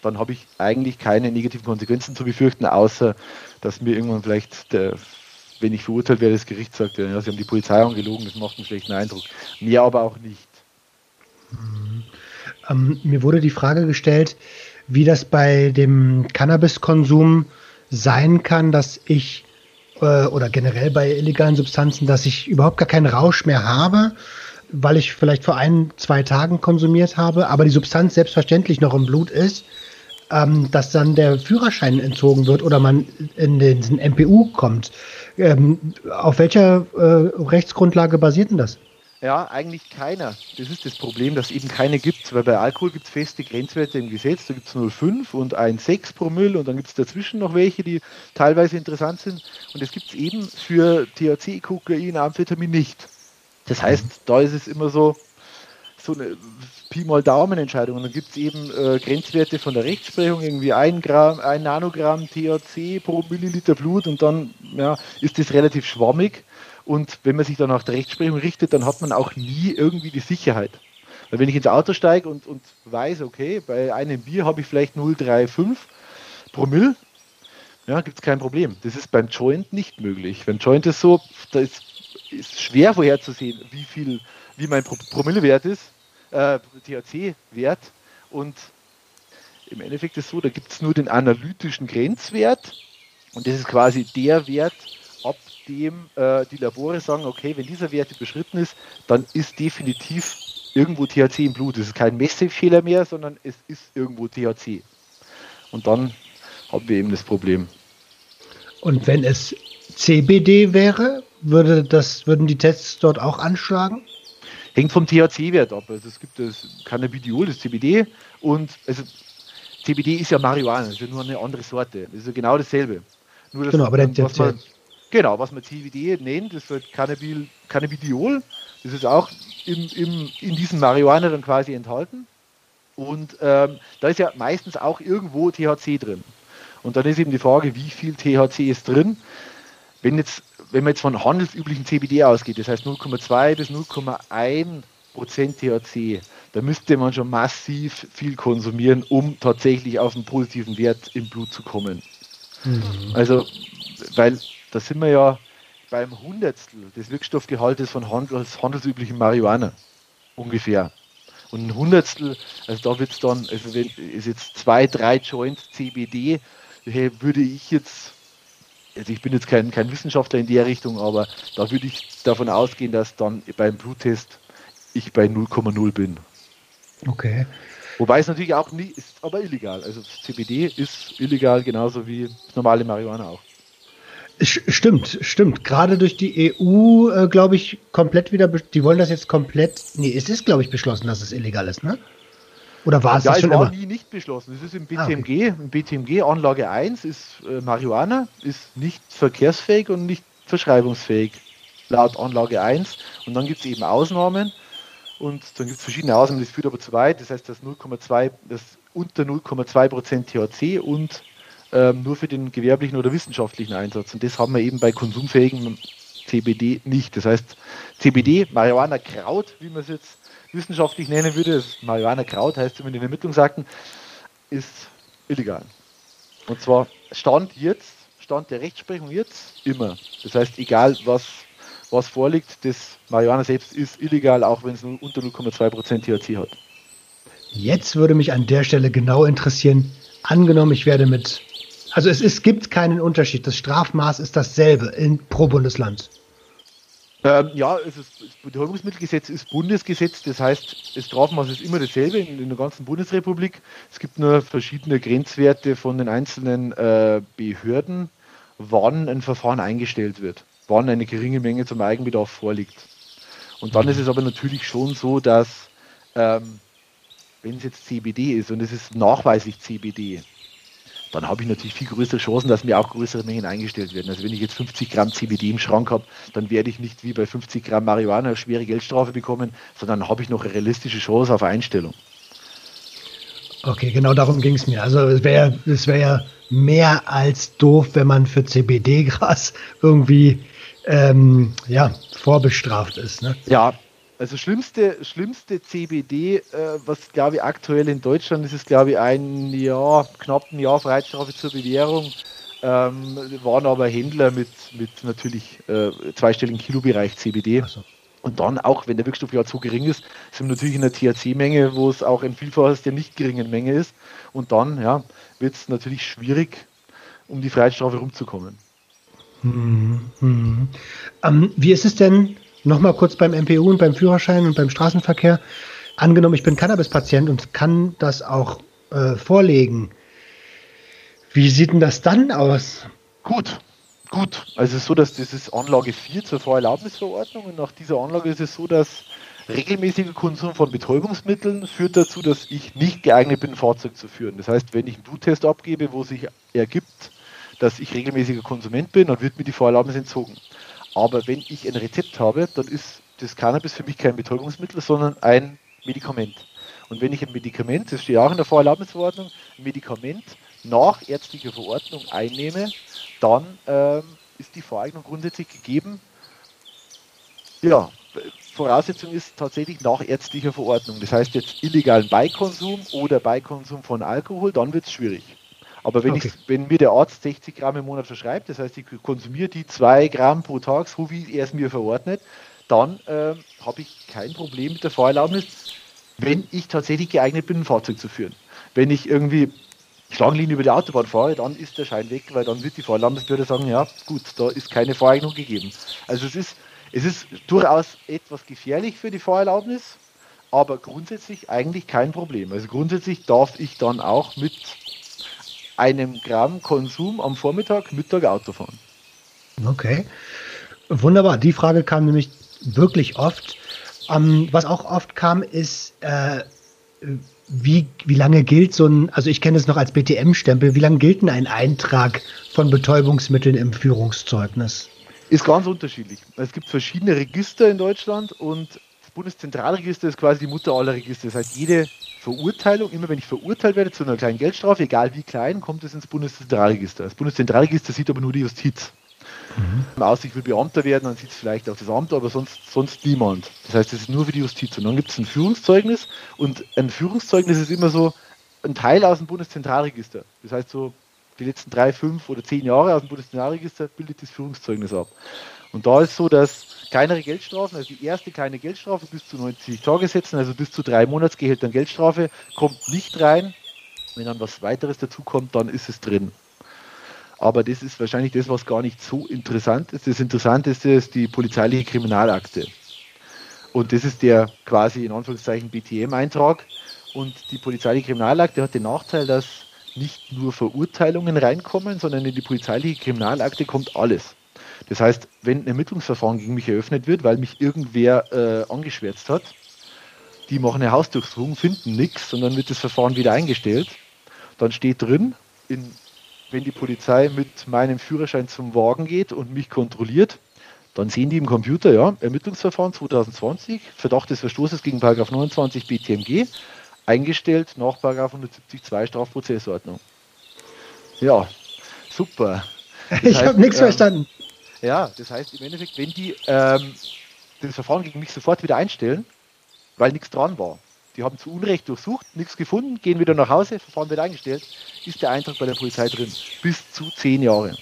B: Dann habe ich eigentlich keine negativen Konsequenzen zu befürchten, außer dass mir irgendwann vielleicht der wenn ich verurteilt werde, das Gericht sagt, ja, sie haben die Polizei angelogen, das macht einen schlechten Eindruck. Mir aber auch nicht.
A: Mhm. Ähm, mir wurde die Frage gestellt, wie das bei dem Cannabiskonsum sein kann, dass ich äh, oder generell bei illegalen Substanzen, dass ich überhaupt gar keinen Rausch mehr habe, weil ich vielleicht vor ein, zwei Tagen konsumiert habe, aber die Substanz selbstverständlich noch im Blut ist, ähm, dass dann der Führerschein entzogen wird oder man in den MPU kommt. Ähm, auf welcher äh, Rechtsgrundlage basiert denn das?
B: Ja, eigentlich keiner. Das ist das Problem, dass eben keine gibt, weil bei Alkohol gibt es feste Grenzwerte im Gesetz. Da gibt es 0,5 und 1,6 Promille und dann gibt es dazwischen noch welche, die teilweise interessant sind. Und das gibt es eben für THC, Kokain, Amphetamin nicht. Das heißt, da ist es immer so, so eine Pi mal Daumen-Entscheidung. Und dann gibt es eben äh, Grenzwerte von der Rechtsprechung, irgendwie ein, Gramm, ein Nanogramm THC pro Milliliter Blut und dann ja, ist das relativ schwammig. Und wenn man sich dann nach der Rechtsprechung richtet, dann hat man auch nie irgendwie die Sicherheit. Weil wenn ich ins Auto steige und, und weiß, okay, bei einem Bier habe ich vielleicht 0,35 Promille, ja, gibt es kein Problem. Das ist beim Joint nicht möglich. Beim Joint ist so, da ist, ist schwer vorherzusehen, wie viel, wie mein Promillewert ist, äh, THC-Wert. Und im Endeffekt ist es so, da gibt es nur den analytischen Grenzwert und das ist quasi der Wert, ab dem äh, die Labore sagen, okay, wenn dieser Wert überschritten ist, dann ist definitiv irgendwo THC im Blut. Es ist kein Messfehler mehr, sondern es ist irgendwo THC. Und dann haben wir eben das Problem.
A: Und wenn es CBD wäre, würde das, würden die Tests dort auch anschlagen?
B: Hängt vom THC-Wert ab. Also es gibt das Cannabidiol, das CBD und also CBD ist ja Marihuana, ist ja nur eine andere Sorte. Das ist ja genau dasselbe. Nur das,
A: genau, aber der, was man,
B: Genau, was man CBD nennt, das wird Cannabil, Cannabidiol. Das ist auch im, im, in diesem Marihuana dann quasi enthalten. Und ähm, da ist ja meistens auch irgendwo THC drin. Und dann ist eben die Frage, wie viel THC ist drin. wenn, jetzt, wenn man jetzt von handelsüblichen CBD ausgeht, das heißt 0,2 bis 0,1 Prozent THC, da müsste man schon massiv viel konsumieren, um tatsächlich auf einen positiven Wert im Blut zu kommen. Mhm. Also, weil da sind wir ja beim Hundertstel des Wirkstoffgehaltes von handels, handelsüblichen Marihuana ungefähr. Und ein Hundertstel, also da wird es dann, also wenn es jetzt zwei, drei Joints CBD, würde ich jetzt, also ich bin jetzt kein, kein Wissenschaftler in der Richtung, aber da würde ich davon ausgehen, dass dann beim Bluttest ich bei 0,0 bin.
A: Okay.
B: Wobei es natürlich auch nie ist, aber illegal. Also CBD ist illegal, genauso wie das normale Marihuana auch.
A: Stimmt, stimmt. Gerade durch die EU, äh, glaube ich, komplett wieder, die wollen das jetzt komplett, nee, es ist, glaube ich, beschlossen, dass es illegal ist, ne? Oder war es
B: ja,
A: das
B: schon es war immer? nie nicht beschlossen. Es ist im BTMG, ah, okay. im BTMG Anlage 1 ist äh, Marihuana, ist nicht verkehrsfähig und nicht verschreibungsfähig, laut Anlage 1. Und dann gibt es eben Ausnahmen und dann gibt es verschiedene Ausnahmen, das führt aber zu weit. Das heißt, das 0,2, das unter 0,2% THC und ähm, nur für den gewerblichen oder wissenschaftlichen Einsatz. Und das haben wir eben bei konsumfähigen CBD nicht. Das heißt, CBD, Marihuana Kraut, wie man es jetzt wissenschaftlich nennen würde, Marihuana Kraut heißt zumindest in den Ermittlungsakten, ist illegal. Und zwar Stand jetzt, Stand der Rechtsprechung jetzt, immer. Das heißt, egal was, was vorliegt, das Marihuana selbst ist illegal, auch wenn es nur unter 0,2% THC hat.
A: Jetzt würde mich an der Stelle genau interessieren, angenommen, ich werde mit also es, es gibt keinen Unterschied. Das Strafmaß ist dasselbe in, pro Bundesland.
B: Ähm, ja, es das Betäubungsmittelgesetz ist Bundesgesetz, das heißt, das Strafmaß ist immer dasselbe in, in der ganzen Bundesrepublik. Es gibt nur verschiedene Grenzwerte von den einzelnen äh, Behörden, wann ein Verfahren eingestellt wird, wann eine geringe Menge zum Eigenbedarf vorliegt. Und dann ist es aber natürlich schon so, dass ähm, wenn es jetzt CBD ist und es ist nachweislich CBD, dann habe ich natürlich viel größere Chancen, dass mir auch größere Mengen eingestellt werden. Also wenn ich jetzt 50 Gramm CBD im Schrank habe, dann werde ich nicht wie bei 50 Gramm Marihuana eine schwere Geldstrafe bekommen, sondern habe ich noch eine realistische Chance auf Einstellung.
A: Okay, genau darum ging es mir. Also es wäre es wär ja mehr als doof, wenn man für CBD-Gras (laughs) irgendwie ähm, ja, vorbestraft ist. Ne?
B: Ja, also schlimmste, schlimmste CBD, äh, was glaube ich aktuell in Deutschland ist, ist glaube ich ein Jahr, knapp ein Jahr Freiheitsstrafe zur Bewährung. Ähm, waren aber Händler mit, mit natürlich äh, zweistelligen Kilobereich CBD. So. Und dann auch, wenn der Wirkstoff ja zu gering ist, sind wir natürlich in der THC-Menge, wo es auch ein Vielfaches der nicht geringen Menge ist. Und dann ja, wird es natürlich schwierig, um die Freiheitsstrafe rumzukommen.
A: Hm, hm. Ähm, wie ist es denn Nochmal kurz beim MPU und beim Führerschein und beim Straßenverkehr. Angenommen, ich bin Cannabis-Patient und kann das auch äh, vorlegen. Wie sieht denn das dann aus?
B: Gut, gut. Also es ist so, dass das ist Anlage 4 zur Vorerlaubnisverordnung und nach dieser Anlage ist es so, dass regelmäßiger Konsum von Betäubungsmitteln führt dazu, dass ich nicht geeignet bin, ein Fahrzeug zu führen. Das heißt, wenn ich einen Bluttest abgebe, wo sich ergibt, dass ich regelmäßiger Konsument bin, dann wird mir die Vorerlaubnis entzogen. Aber wenn ich ein Rezept habe, dann ist das Cannabis für mich kein Betäubungsmittel, sondern ein Medikament. Und wenn ich ein Medikament, das steht auch in der Vorerlaubnisverordnung, ein Medikament nach ärztlicher Verordnung einnehme, dann ähm, ist die Voreignung grundsätzlich gegeben. Ja, Voraussetzung ist tatsächlich nach ärztlicher Verordnung. Das heißt jetzt illegalen Beikonsum oder Beikonsum von Alkohol, dann wird es schwierig. Aber wenn, okay. ich, wenn mir der Arzt 60 Gramm im Monat verschreibt, das heißt, ich konsumiere die 2 Gramm pro Tag, so wie er es mir verordnet, dann äh, habe ich kein Problem mit der Fahrerlaubnis, wenn ich tatsächlich geeignet bin, ein Fahrzeug zu führen. Wenn ich irgendwie Schlangenlinien über die Autobahn fahre, dann ist der Schein weg, weil dann wird die Fahrerlaubnisbehörde sagen, ja gut, da ist keine Fahreignung gegeben. Also es ist, es ist durchaus etwas gefährlich für die Fahrerlaubnis, aber grundsätzlich eigentlich kein Problem. Also grundsätzlich darf ich dann auch mit einem Gramm Konsum am Vormittag, Mittag Auto fahren.
A: Okay. Wunderbar. Die Frage kam nämlich wirklich oft. Ähm, was auch oft kam, ist, äh, wie, wie lange gilt so ein, also ich kenne es noch als BTM-Stempel, wie lange gilt denn ein Eintrag von Betäubungsmitteln im Führungszeugnis?
B: Ist ganz unterschiedlich. Es gibt verschiedene Register in Deutschland und das Bundeszentralregister ist quasi die Mutter aller Register. Das heißt, jede Verurteilung, immer wenn ich verurteilt werde zu einer kleinen Geldstrafe, egal wie klein, kommt es ins Bundeszentralregister. Das Bundeszentralregister sieht aber nur die Justiz. Mhm. Außer ich will Beamter werden, dann sieht es vielleicht auf das Amt, aber sonst, sonst niemand. Das heißt, es ist nur für die Justiz. Und dann gibt es ein Führungszeugnis und ein Führungszeugnis ist immer so ein Teil aus dem Bundeszentralregister. Das heißt so, die letzten drei, fünf oder zehn Jahre aus dem Bundeszentralregister bildet das Führungszeugnis ab. Und da ist so, dass kleinere Geldstrafen, also die erste kleine Geldstrafe bis zu 90 Tagessätzen, also bis zu drei Monatsgehältern Geldstrafe, kommt nicht rein. Wenn dann was weiteres dazu kommt, dann ist es drin. Aber das ist wahrscheinlich das, was gar nicht so interessant ist. Das Interessanteste ist die polizeiliche Kriminalakte. Und das ist der quasi in Anführungszeichen BTM-Eintrag. Und die polizeiliche Kriminalakte hat den Nachteil, dass nicht nur Verurteilungen reinkommen, sondern in die polizeiliche Kriminalakte kommt alles. Das heißt, wenn ein Ermittlungsverfahren gegen mich eröffnet wird, weil mich irgendwer äh, angeschwärzt hat, die machen eine Hausdurchsuchung, finden nichts und dann wird das Verfahren wieder eingestellt. Dann steht drin, in, wenn die Polizei mit meinem Führerschein zum Wagen geht und mich kontrolliert, dann sehen die im Computer, ja, Ermittlungsverfahren 2020, Verdacht des Verstoßes gegen 29 BTMG, eingestellt nach 172 Strafprozessordnung. Ja, super.
A: Das ich habe nichts ähm, verstanden.
B: Ja, das heißt im Endeffekt, wenn die ähm, das Verfahren gegen mich sofort wieder einstellen, weil nichts dran war, die haben zu Unrecht durchsucht, nichts gefunden, gehen wieder nach Hause, Verfahren wird eingestellt, ist der Eintrag bei der Polizei drin. Bis zu zehn Jahre.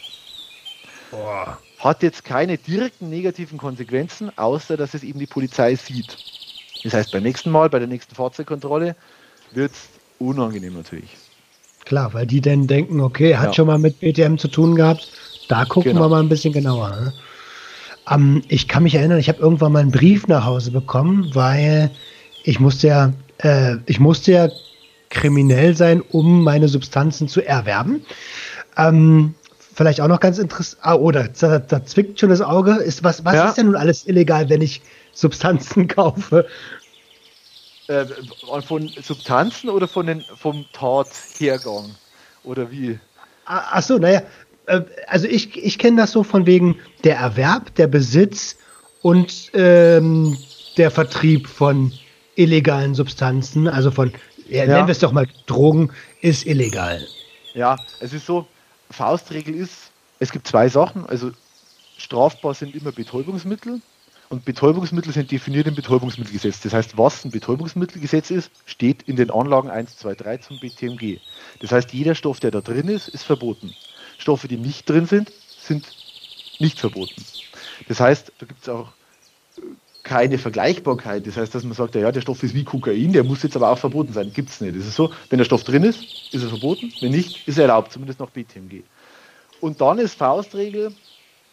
B: Boah. Hat jetzt keine direkten negativen Konsequenzen, außer dass es eben die Polizei sieht. Das heißt, beim nächsten Mal, bei der nächsten Fahrzeugkontrolle, wird es unangenehm natürlich.
A: Klar, weil die dann denken, okay, hat ja. schon mal mit BTM zu tun gehabt, da gucken genau. wir mal ein bisschen genauer. Ne? Ähm, ich kann mich erinnern, ich habe irgendwann mal einen Brief nach Hause bekommen, weil ich musste ja, äh, ich musste ja kriminell sein, um meine Substanzen zu erwerben. Ähm, vielleicht auch noch ganz interessant. Ah, oder da, da, zwickt schon das Auge. Ist, was was ja. ist denn nun alles illegal, wenn ich Substanzen (laughs) kaufe.
B: Äh, von Substanzen oder von den, vom Tathergang? Oder wie?
A: Ach so, naja, also ich, ich kenne das so von wegen der Erwerb, der Besitz und ähm, der Vertrieb von illegalen Substanzen, also von, ja, ja. nennen wir es doch mal Drogen, ist illegal.
B: Ja, es ist so, Faustregel ist, es gibt zwei Sachen, also strafbar sind immer Betäubungsmittel und Betäubungsmittel sind definiert im Betäubungsmittelgesetz. Das heißt, was ein Betäubungsmittelgesetz ist, steht in den Anlagen 1, 2, 3 zum BTMG. Das heißt, jeder Stoff, der da drin ist, ist verboten. Stoffe, die nicht drin sind, sind nicht verboten. Das heißt, da gibt es auch keine Vergleichbarkeit. Das heißt, dass man sagt, ja, der Stoff ist wie Kokain, der muss jetzt aber auch verboten sein. Gibt es nicht. Das ist so, wenn der Stoff drin ist, ist er verboten. Wenn nicht, ist er erlaubt, zumindest nach BTMG. Und dann ist Faustregel,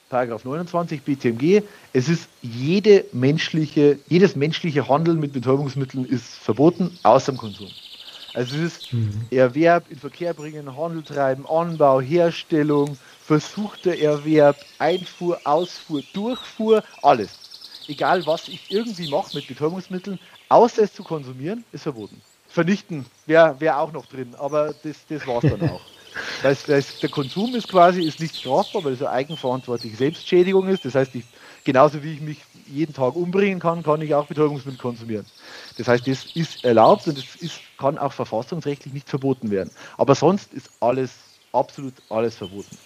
B: Paragraph 29 BTMG, es ist jede menschliche, jedes menschliche Handeln mit Betäubungsmitteln ist verboten, außer im Konsum. Also es ist mhm. Erwerb, in Verkehr bringen, Handel treiben, Anbau, Herstellung, versuchter Erwerb, Einfuhr, Ausfuhr, Durchfuhr, alles. Egal was ich irgendwie mache mit Betäubungsmitteln, außer es zu konsumieren, ist verboten. Vernichten wäre wär auch noch drin, aber das, das war es dann auch. (laughs) Weil, der Konsum ist quasi ist nicht strafbar, weil es eine eigenverantwortliche Selbstschädigung ist. Das heißt, ich, genauso wie ich mich jeden Tag umbringen kann, kann ich auch Betäubungsmittel konsumieren. Das heißt, das ist erlaubt und das ist, kann auch verfassungsrechtlich nicht verboten werden. Aber sonst ist alles, absolut alles verboten.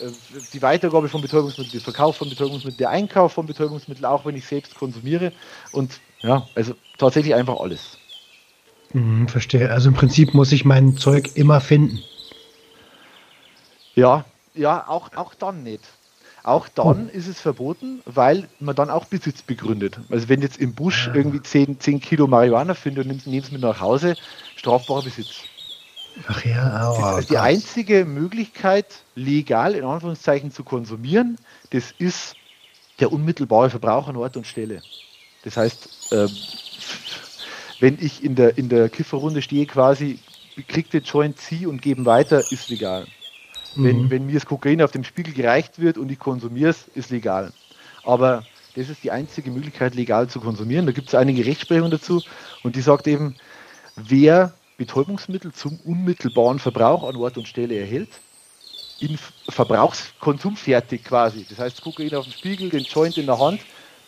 B: Äh, die Weitergabe von Betäubungsmitteln, der Verkauf von Betäubungsmitteln, der Einkauf von Betäubungsmitteln, auch wenn ich selbst konsumiere. Und ja, also tatsächlich einfach alles.
A: Hm, verstehe. Also im Prinzip muss ich mein Zeug immer finden.
B: Ja, ja, auch, auch dann nicht. Auch dann ist es verboten, weil man dann auch Besitz begründet. Also wenn jetzt im Busch irgendwie 10, 10 Kilo Marihuana findet und nimmt es mit nach Hause, strafbarer Besitz.
A: Ach ja,
B: oh, das, die einzige Möglichkeit, legal in Anführungszeichen zu konsumieren, das ist der unmittelbare Verbrauch an Ort und Stelle. Das heißt, ähm, wenn ich in der, in der Kifferrunde stehe, quasi, kriegt den Joint, zieh und geben weiter, ist legal. Wenn, mhm. wenn mir das Kokain auf dem Spiegel gereicht wird und ich konsumiere es, ist legal. Aber das ist die einzige Möglichkeit, legal zu konsumieren. Da gibt es einige Rechtsprechungen dazu und die sagt eben, wer Betäubungsmittel zum unmittelbaren Verbrauch an Ort und Stelle erhält, in Verbrauchskonsum fertig quasi. Das heißt, Kokain auf dem Spiegel, den Joint in der Hand,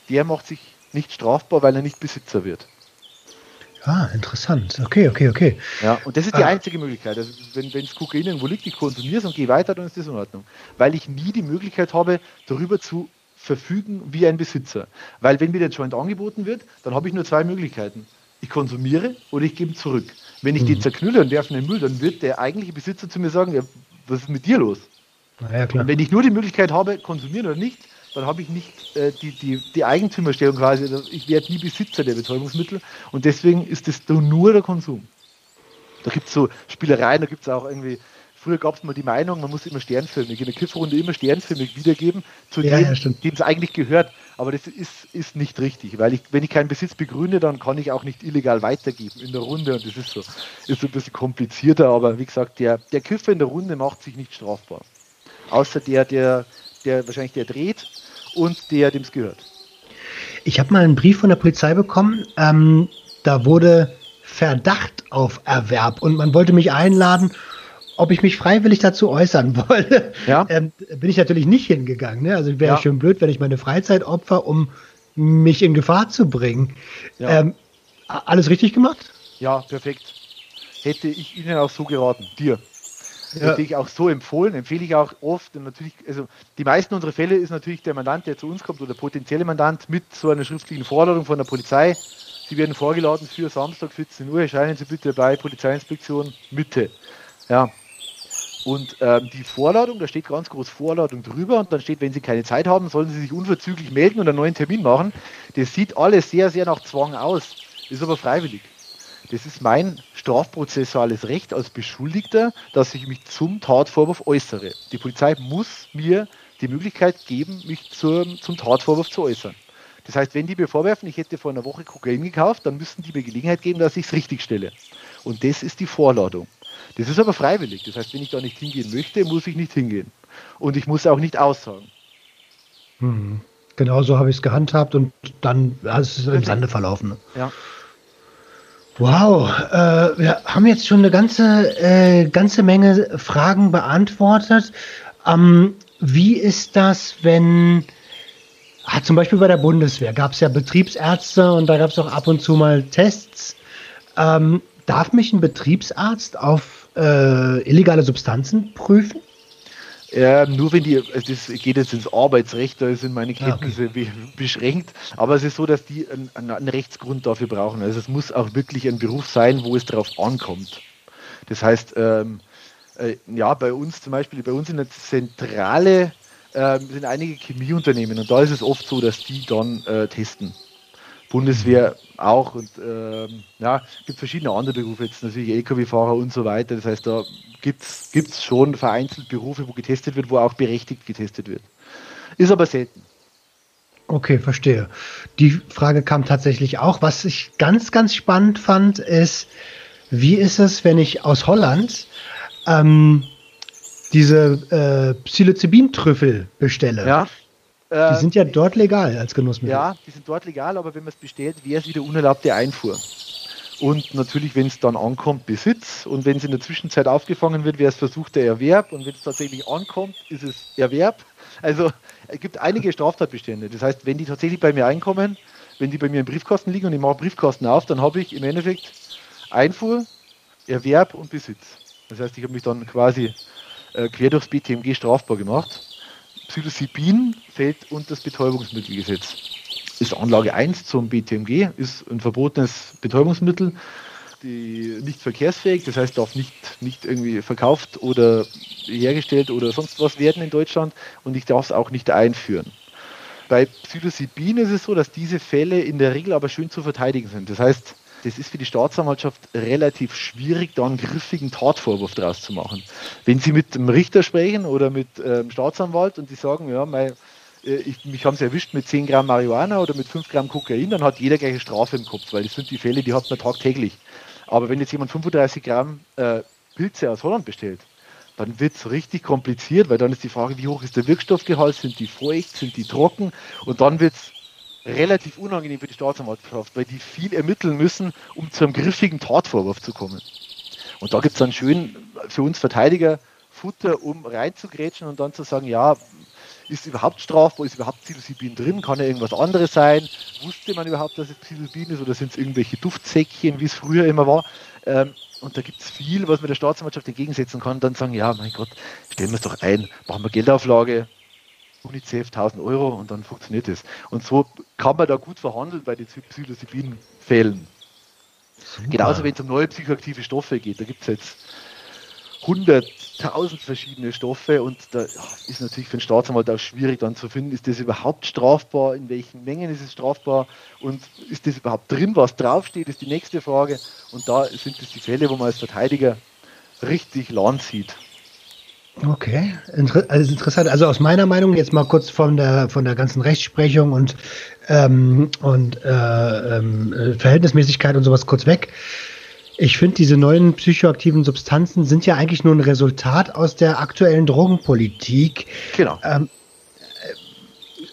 B: der macht sich nicht strafbar, weil er nicht Besitzer wird.
A: Ah, interessant. Okay, okay, okay.
B: Ja, und das ist die ah. einzige Möglichkeit. Also wenn es Kokain irgendwo liegt, ich konsumiere es und gehe weiter, dann ist das in Ordnung. Weil ich nie die Möglichkeit habe, darüber zu verfügen wie ein Besitzer. Weil wenn mir der Joint angeboten wird, dann habe ich nur zwei Möglichkeiten. Ich konsumiere oder ich gebe zurück. Wenn ich mhm. den zerknülle und werfe in den Müll, dann wird der eigentliche Besitzer zu mir sagen, ja, was ist mit dir los? Ja, und wenn ich nur die Möglichkeit habe, konsumieren oder nicht, dann habe ich nicht äh, die, die, die Eigentümerstellung quasi. Also ich werde nie Besitzer der Betäubungsmittel und deswegen ist das nur der Konsum. Da gibt es so Spielereien, da gibt es auch irgendwie, früher gab es mal die Meinung, man muss immer sternförmig, in der Kifferrunde immer sternförmig wiedergeben, zu ja, dem, ja, es eigentlich gehört. Aber das ist, ist nicht richtig, weil ich, wenn ich keinen Besitz begründe, dann kann ich auch nicht illegal weitergeben in der Runde und das ist so, ist so ein bisschen komplizierter, aber wie gesagt, der, der Kiffer in der Runde macht sich nicht strafbar. Außer der, der, der wahrscheinlich der dreht und der, dem es gehört.
A: Ich habe mal einen Brief von der Polizei bekommen. Ähm, da wurde Verdacht auf Erwerb und man wollte mich einladen, ob ich mich freiwillig dazu äußern (laughs) wolle. Ja. Ähm, bin ich natürlich nicht hingegangen. Ne? Also wäre ja. schön blöd, wenn ich meine Freizeit opfer, um mich in Gefahr zu bringen. Ja. Ähm, alles richtig gemacht?
B: Ja, perfekt. Hätte ich Ihnen auch so geraten, dir ja. Hätte ich auch so empfohlen, empfehle ich auch oft. Und natürlich, also die meisten unserer Fälle ist natürlich der Mandant, der zu uns kommt oder potenzielle Mandant mit so einer schriftlichen Forderung von der Polizei. Sie werden vorgeladen für Samstag 14 Uhr, erscheinen Sie bitte bei Polizeiinspektion Mitte. Ja. Und ähm, die Vorladung, da steht ganz groß Vorladung drüber und dann steht, wenn Sie keine Zeit haben, sollen Sie sich unverzüglich melden und einen neuen Termin machen. Das sieht alles sehr, sehr nach Zwang aus, ist aber freiwillig. Das ist mein strafprozessuales Recht als Beschuldigter, dass ich mich zum Tatvorwurf äußere. Die Polizei muss mir die Möglichkeit geben, mich zum, zum Tatvorwurf zu äußern. Das heißt, wenn die mir vorwerfen, ich hätte vor einer Woche Kokain gekauft, dann müssen die mir Gelegenheit geben, dass ich es richtig stelle. Und das ist die Vorladung. Das ist aber freiwillig. Das heißt, wenn ich da nicht hingehen möchte, muss ich nicht hingehen. Und ich muss auch nicht aussagen.
A: Hm. Genau so habe ich es gehandhabt und dann ist es im Sande verlaufen.
B: Ja.
A: Wow, äh, wir haben jetzt schon eine ganze, äh, ganze Menge Fragen beantwortet. Ähm, wie ist das, wenn, ah, zum Beispiel bei der Bundeswehr gab es ja Betriebsärzte und da gab es auch ab und zu mal Tests. Ähm, darf mich ein Betriebsarzt auf äh, illegale Substanzen prüfen?
B: Ja, nur wenn die, also das geht jetzt ins Arbeitsrecht, da sind meine Kenntnisse okay. beschränkt, aber es ist so, dass die einen, einen, Rechtsgrund dafür brauchen. Also es muss auch wirklich ein Beruf sein, wo es darauf ankommt. Das heißt, ähm, äh, ja, bei uns zum Beispiel, bei uns in der Zentrale äh, sind einige Chemieunternehmen und da ist es oft so, dass die dann äh, testen. Bundeswehr auch und ähm, ja, gibt verschiedene andere Berufe, jetzt natürlich LKW-Fahrer und so weiter. Das heißt, da gibt es schon vereinzelt Berufe, wo getestet wird, wo auch berechtigt getestet wird. Ist aber selten.
A: Okay, verstehe. Die Frage kam tatsächlich auch. Was ich ganz, ganz spannend fand, ist, wie ist es, wenn ich aus Holland ähm, diese äh, Psilocybin-Trüffel bestelle? Ja. Die sind ja dort legal als Genussmittel.
B: Ja, die sind dort legal, aber wenn man es bestellt, wäre es wieder unerlaubte Einfuhr. Und natürlich, wenn es dann ankommt, Besitz. Und wenn es in der Zwischenzeit aufgefangen wird, wäre es versuchter Erwerb. Und wenn es tatsächlich ankommt, ist es Erwerb. Also es gibt einige Straftatbestände. Das heißt, wenn die tatsächlich bei mir einkommen, wenn die bei mir im Briefkasten liegen und ich mache Briefkasten auf, dann habe ich im Endeffekt Einfuhr, Erwerb und Besitz. Das heißt, ich habe mich dann quasi äh, quer durchs BTMG strafbar gemacht. Psilocybin fällt unter das Betäubungsmittelgesetz. Ist Anlage 1 zum BTMG, ist ein verbotenes Betäubungsmittel, die nicht verkehrsfähig, das heißt darf nicht, nicht irgendwie verkauft oder hergestellt oder sonst was werden in Deutschland und ich darf es auch nicht einführen. Bei Psilocybin ist es so, dass diese Fälle in der Regel aber schön zu verteidigen sind. Das heißt, das ist für die Staatsanwaltschaft relativ schwierig, da einen griffigen Tatvorwurf draus zu machen. Wenn Sie mit dem Richter sprechen oder mit ähm, Staatsanwalt und die sagen, ja, mein, äh, ich, mich haben sie erwischt mit 10 Gramm Marihuana oder mit 5 Gramm Kokain, dann hat jeder gleiche Strafe im Kopf, weil das sind die Fälle, die hat man tagtäglich. Aber wenn jetzt jemand 35 Gramm äh, Pilze aus Holland bestellt, dann wird es richtig kompliziert, weil dann ist die Frage, wie hoch ist der Wirkstoffgehalt, sind die feucht, sind die trocken und dann wird es relativ unangenehm für die Staatsanwaltschaft, weil die viel ermitteln müssen, um zu einem griffigen Tatvorwurf zu kommen. Und da gibt es dann schön für uns Verteidiger Futter, um reinzugrätschen und dann zu sagen, ja, ist überhaupt strafbar, ist überhaupt Psilocybin drin, kann ja irgendwas anderes sein, wusste man überhaupt, dass es Psilocybin ist oder sind es irgendwelche Duftsäckchen, wie es früher immer war. Ähm, und da gibt es viel, was man der Staatsanwaltschaft entgegensetzen kann, dann sagen, ja, mein Gott, stellen wir es doch ein, machen wir Geldauflage, UNICEF 1000 Euro und dann funktioniert es. Und so kann man da gut verhandeln bei den Psilocybin-Fällen. Genauso wenn es um neue psychoaktive Stoffe geht, da gibt es jetzt hunderttausend verschiedene Stoffe und da ist natürlich für den Staatsanwalt auch schwierig dann zu finden, ist das überhaupt strafbar, in welchen Mengen ist es strafbar und ist das überhaupt drin, was draufsteht, ist die nächste Frage. Und da sind es die Fälle, wo man als Verteidiger richtig Land sieht.
A: Okay, Inter also interessant. Also aus meiner Meinung jetzt mal kurz von der von der ganzen Rechtsprechung und ähm, und äh, äh, Verhältnismäßigkeit und sowas kurz weg. Ich finde, diese neuen psychoaktiven Substanzen sind ja eigentlich nur ein Resultat aus der aktuellen Drogenpolitik.
B: Genau. Ähm,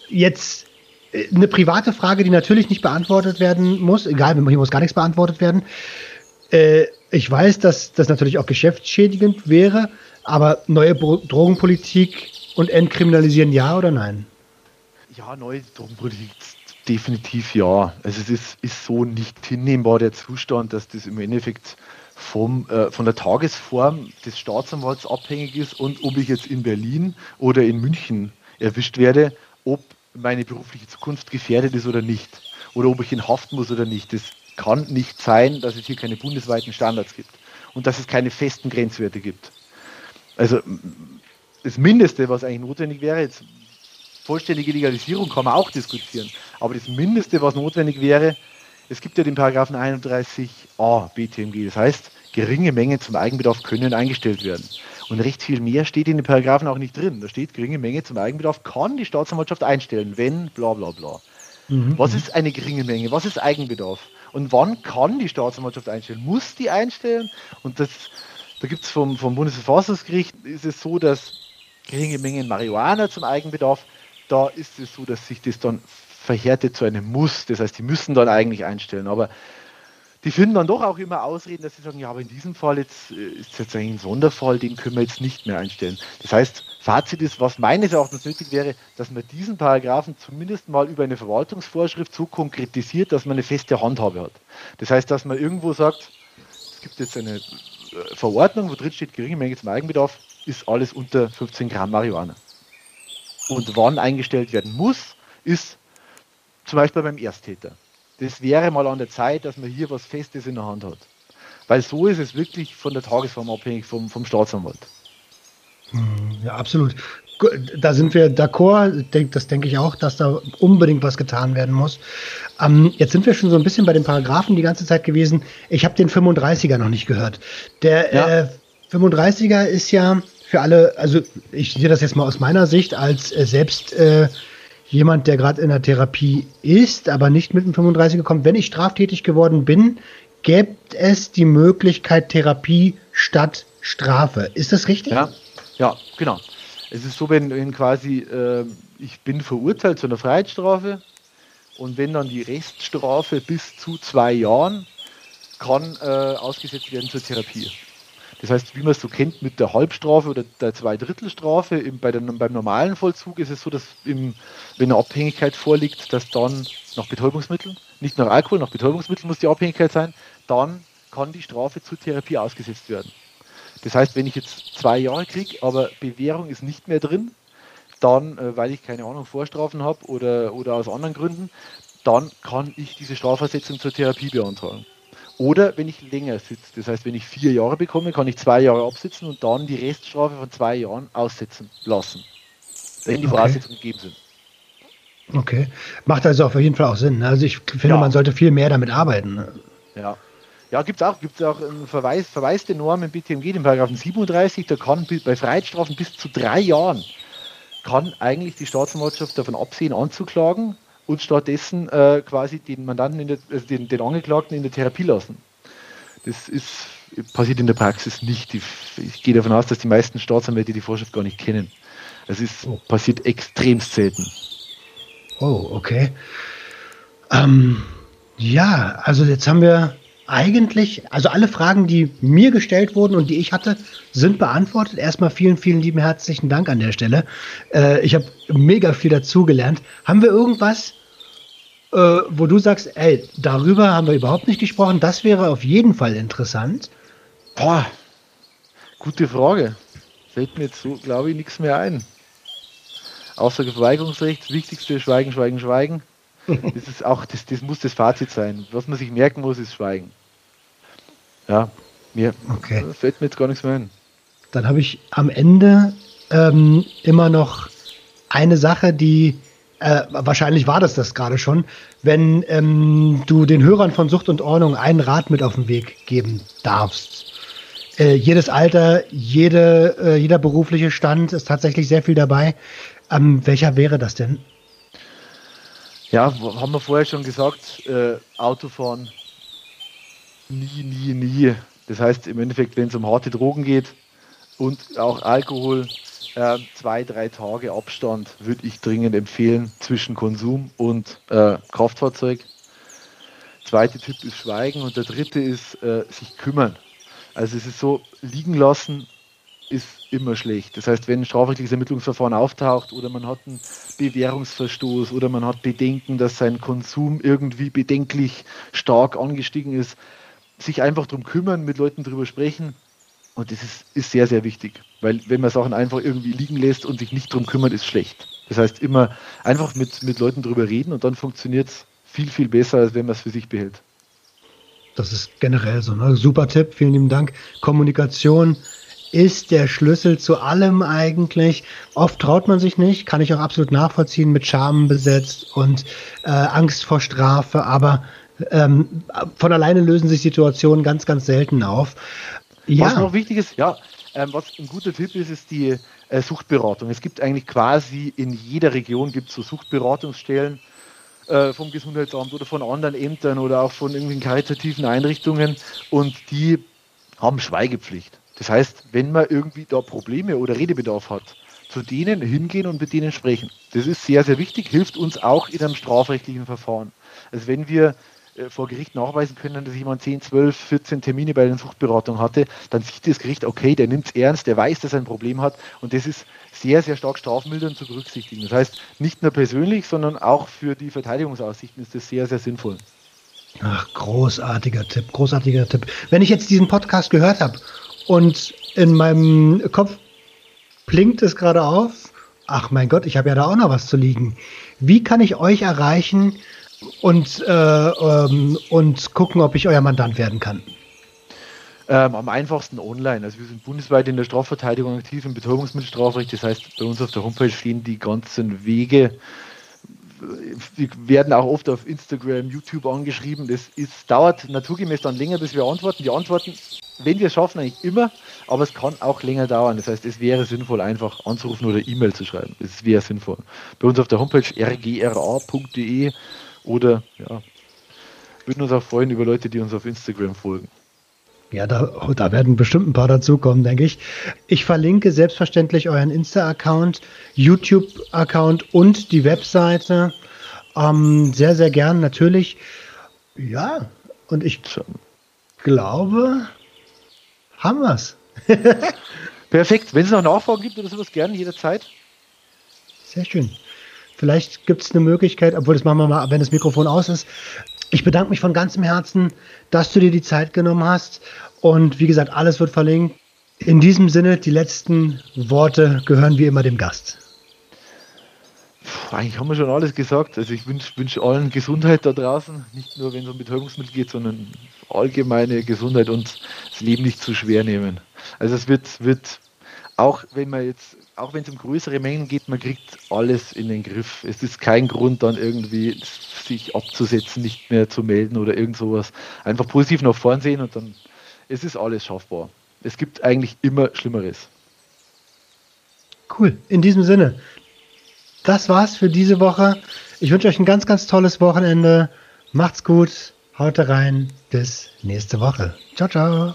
A: jetzt äh, eine private Frage, die natürlich nicht beantwortet werden muss, egal, hier muss gar nichts beantwortet werden. Äh, ich weiß, dass das natürlich auch geschäftsschädigend wäre, aber neue Drogenpolitik und entkriminalisieren ja oder nein?
B: Ja, neue Drogenpolitik definitiv ja. Also es ist, ist so nicht hinnehmbar der Zustand, dass das im Endeffekt vom, äh, von der Tagesform des Staatsanwalts abhängig ist und ob ich jetzt in Berlin oder in München erwischt werde, ob meine berufliche Zukunft gefährdet ist oder nicht. Oder ob ich in Haft muss oder nicht. Das kann nicht sein, dass es hier keine bundesweiten Standards gibt und dass es keine festen Grenzwerte gibt. Also das Mindeste, was eigentlich notwendig wäre, jetzt vollständige Legalisierung kann man auch diskutieren. Aber das Mindeste, was notwendig wäre, es gibt ja den Paragraphen 31a BTMG, das heißt, geringe Mengen zum Eigenbedarf können eingestellt werden. Und recht viel mehr steht in den Paragraphen auch nicht drin. Da steht, geringe Menge zum Eigenbedarf kann die Staatsanwaltschaft einstellen, wenn bla bla bla. Mhm. Was ist eine geringe Menge? Was ist Eigenbedarf? Und wann kann die Staatsanwaltschaft einstellen? Muss die einstellen? Und das, da gibt es vom, vom Bundesverfassungsgericht, ist es so, dass geringe Mengen Marihuana zum Eigenbedarf da ist es so, dass sich das dann verhärtet zu einem Muss. Das heißt, die müssen dann eigentlich einstellen. Aber die finden dann doch auch immer Ausreden, dass sie sagen, ja, aber in diesem Fall jetzt äh, ist jetzt ein Sonderfall, den können wir jetzt nicht mehr einstellen. Das heißt, Fazit ist, was meines Erachtens nötig wäre, dass man diesen Paragraphen zumindest mal über eine Verwaltungsvorschrift so konkretisiert, dass man eine feste Handhabe hat. Das heißt, dass man irgendwo sagt, es gibt jetzt eine Verordnung, wo drin steht, geringe Menge zum Eigenbedarf, ist alles unter 15 Gramm Marihuana und wann eingestellt werden muss, ist zum Beispiel beim Ersttäter. Das wäre mal an der Zeit, dass man hier was Festes in der Hand hat. Weil so ist es wirklich von der Tagesform abhängig vom, vom Staatsanwalt.
A: Hm, ja, absolut. Da sind wir d'accord. Das denke ich auch, dass da unbedingt was getan werden muss. Ähm, jetzt sind wir schon so ein bisschen bei den Paragraphen die ganze Zeit gewesen. Ich habe den 35er noch nicht gehört. Der ja. äh, 35er ist ja, für alle, also ich sehe das jetzt mal aus meiner Sicht als äh, selbst äh, jemand, der gerade in der Therapie ist, aber nicht mit dem 35 gekommen. Wenn ich straftätig geworden bin, gibt es die Möglichkeit Therapie statt Strafe. Ist das richtig?
B: Ja, ja genau. Es ist so, wenn, wenn quasi äh, ich bin verurteilt zu einer Freiheitsstrafe und wenn dann die Reststrafe bis zu zwei Jahren kann äh, ausgesetzt werden zur Therapie. Das heißt, wie man es so kennt mit der Halbstrafe oder der Zweidrittelstrafe, im, bei der, beim normalen Vollzug ist es so, dass im, wenn eine Abhängigkeit vorliegt, dass dann nach Betäubungsmitteln, nicht nach Alkohol, nach Betäubungsmitteln muss die Abhängigkeit sein, dann kann die Strafe zur Therapie ausgesetzt werden. Das heißt, wenn ich jetzt zwei Jahre kriege, aber Bewährung ist nicht mehr drin, dann, äh, weil ich keine Ahnung, Vorstrafen habe oder, oder aus anderen Gründen, dann kann ich diese Strafversetzung zur Therapie beantragen. Oder wenn ich länger sitze, das heißt, wenn ich vier Jahre bekomme, kann ich zwei Jahre absitzen und dann die Reststrafe von zwei Jahren aussetzen lassen, wenn die Voraussetzungen gegeben sind.
A: Okay, macht also auf jeden Fall auch Sinn. Ne? Also ich finde, ja. man sollte viel mehr damit arbeiten. Ne?
B: Ja. Ja, gibt es auch, gibt's auch einen Verweis, verweiste Norm im BTMG, den Paragraphen 37, da kann bei Freiheitsstrafen bis zu drei Jahren kann eigentlich die Staatsanwaltschaft davon absehen, anzuklagen, und stattdessen äh, quasi den Mandanten, der, also den, den, Angeklagten in der Therapie lassen. Das ist, passiert in der Praxis nicht. Ich, ich gehe davon aus, dass die meisten Staatsanwälte die Vorschrift gar nicht kennen. Es ist oh. passiert extrem selten.
A: Oh, okay. Ähm, ja, also jetzt haben wir eigentlich, also alle Fragen, die mir gestellt wurden und die ich hatte, sind beantwortet. Erstmal vielen, vielen lieben herzlichen Dank an der Stelle. Äh, ich habe mega viel dazugelernt. Haben wir irgendwas, äh, wo du sagst, ey, darüber haben wir überhaupt nicht gesprochen? Das wäre auf jeden Fall interessant.
B: Boah, gute Frage. Fällt mir jetzt so, glaube ich, nichts mehr ein. Außer Verweigerungsrecht, das Wichtigste, Schweigen, Schweigen, Schweigen. Das ist auch, das, das muss das Fazit sein. Was man sich merken muss, ist Schweigen. Ja, mir okay. fällt mir jetzt gar nichts mehr ein.
A: Dann habe ich am Ende ähm, immer noch eine Sache, die äh, wahrscheinlich war das das gerade schon, wenn ähm, du den Hörern von Sucht und Ordnung einen Rat mit auf den Weg geben darfst. Äh, jedes Alter, jede, äh, jeder berufliche Stand ist tatsächlich sehr viel dabei. Ähm, welcher wäre das denn?
B: Ja, haben wir vorher schon gesagt, äh, Autofahren nie, nie, nie. Das heißt im Endeffekt, wenn es um harte Drogen geht und auch Alkohol, äh, zwei, drei Tage Abstand würde ich dringend empfehlen zwischen Konsum und äh, Kraftfahrzeug. Zweiter Tipp ist Schweigen und der dritte ist äh, sich kümmern. Also es ist so, liegen lassen ist immer schlecht. Das heißt, wenn ein strafrechtliches Ermittlungsverfahren auftaucht oder man hat einen Bewährungsverstoß oder man hat Bedenken, dass sein Konsum irgendwie bedenklich stark angestiegen ist, sich einfach darum kümmern, mit Leuten darüber sprechen. Und das ist, ist sehr, sehr wichtig. Weil wenn man Sachen einfach irgendwie liegen lässt und sich nicht darum kümmert, ist schlecht. Das heißt, immer einfach mit, mit Leuten darüber reden und dann funktioniert es viel, viel besser, als wenn man es für sich behält.
A: Das ist generell so. Ne? Super Tipp, vielen lieben Dank. Kommunikation ist der Schlüssel zu allem eigentlich. Oft traut man sich nicht, kann ich auch absolut nachvollziehen, mit Scham besetzt und äh, Angst vor Strafe, aber ähm, von alleine lösen sich Situationen ganz, ganz selten auf.
B: Ja. Was noch wichtig ist, ja, ähm, was ein guter Tipp ist, ist die äh, Suchtberatung. Es gibt eigentlich quasi in jeder Region gibt so Suchtberatungsstellen äh, vom Gesundheitsamt oder von anderen Ämtern oder auch von irgendwelchen karitativen Einrichtungen und die haben Schweigepflicht. Das heißt, wenn man irgendwie da Probleme oder Redebedarf hat, zu denen hingehen und mit denen sprechen. Das ist sehr, sehr wichtig, hilft uns auch in einem strafrechtlichen Verfahren. Also wenn wir äh, vor Gericht nachweisen können, dass jemand 10, 12, 14 Termine bei der Suchtberatung hatte, dann sieht das Gericht, okay, der nimmt es ernst, der weiß, dass er ein Problem hat und das ist sehr, sehr stark strafmildernd zu berücksichtigen. Das heißt, nicht nur persönlich, sondern auch für die Verteidigungsaussichten ist das sehr, sehr sinnvoll.
A: Ach, großartiger Tipp, großartiger Tipp. Wenn ich jetzt diesen Podcast gehört habe und in meinem Kopf blinkt es gerade auf, ach mein Gott, ich habe ja da auch noch was zu liegen. Wie kann ich euch erreichen, und, äh, ähm, und gucken, ob ich euer Mandant werden kann?
B: Ähm, am einfachsten online. Also wir sind bundesweit in der Strafverteidigung aktiv im Betäubungsmittelstrafrecht. Das heißt, bei uns auf der Homepage stehen die ganzen Wege. Die werden auch oft auf Instagram, YouTube angeschrieben. Das ist, dauert naturgemäß dann länger, bis wir antworten. Die antworten, wenn wir es schaffen, eigentlich immer, aber es kann auch länger dauern. Das heißt, es wäre sinnvoll, einfach anzurufen oder E-Mail zu schreiben. Das wäre sinnvoll. Bei uns auf der Homepage rgra.de oder ja, würden uns auch freuen über Leute, die uns auf Instagram folgen.
A: Ja, da, da werden bestimmt ein paar dazukommen, denke ich. Ich verlinke selbstverständlich euren Insta-Account, YouTube-Account und die Webseite. Ähm, sehr, sehr gern, natürlich. Ja, und ich glaube, haben wir es. (laughs)
B: Perfekt. Wenn es noch Nachfragen gibt oder sowas, gerne jederzeit.
A: Sehr schön. Vielleicht gibt es eine Möglichkeit, obwohl das machen wir mal, wenn das Mikrofon aus ist. Ich bedanke mich von ganzem Herzen, dass du dir die Zeit genommen hast. Und wie gesagt, alles wird verlinkt. In diesem Sinne, die letzten Worte gehören wie immer dem Gast.
B: Eigentlich haben wir schon alles gesagt. Also ich wünsche wünsch allen Gesundheit da draußen, nicht nur wenn es um Betäubungsmittel geht, sondern allgemeine Gesundheit und das Leben nicht zu schwer nehmen. Also es wird, wird auch wenn man jetzt auch wenn es um größere Mengen geht, man kriegt alles in den Griff. Es ist kein Grund, dann irgendwie sich abzusetzen, nicht mehr zu melden oder irgend sowas. Einfach positiv nach vorn sehen und dann es ist alles schaffbar. Es gibt eigentlich immer Schlimmeres.
A: Cool. In diesem Sinne, das war's für diese Woche. Ich wünsche euch ein ganz, ganz tolles Wochenende. Macht's gut. Haut rein. Bis nächste Woche. Ciao, ciao.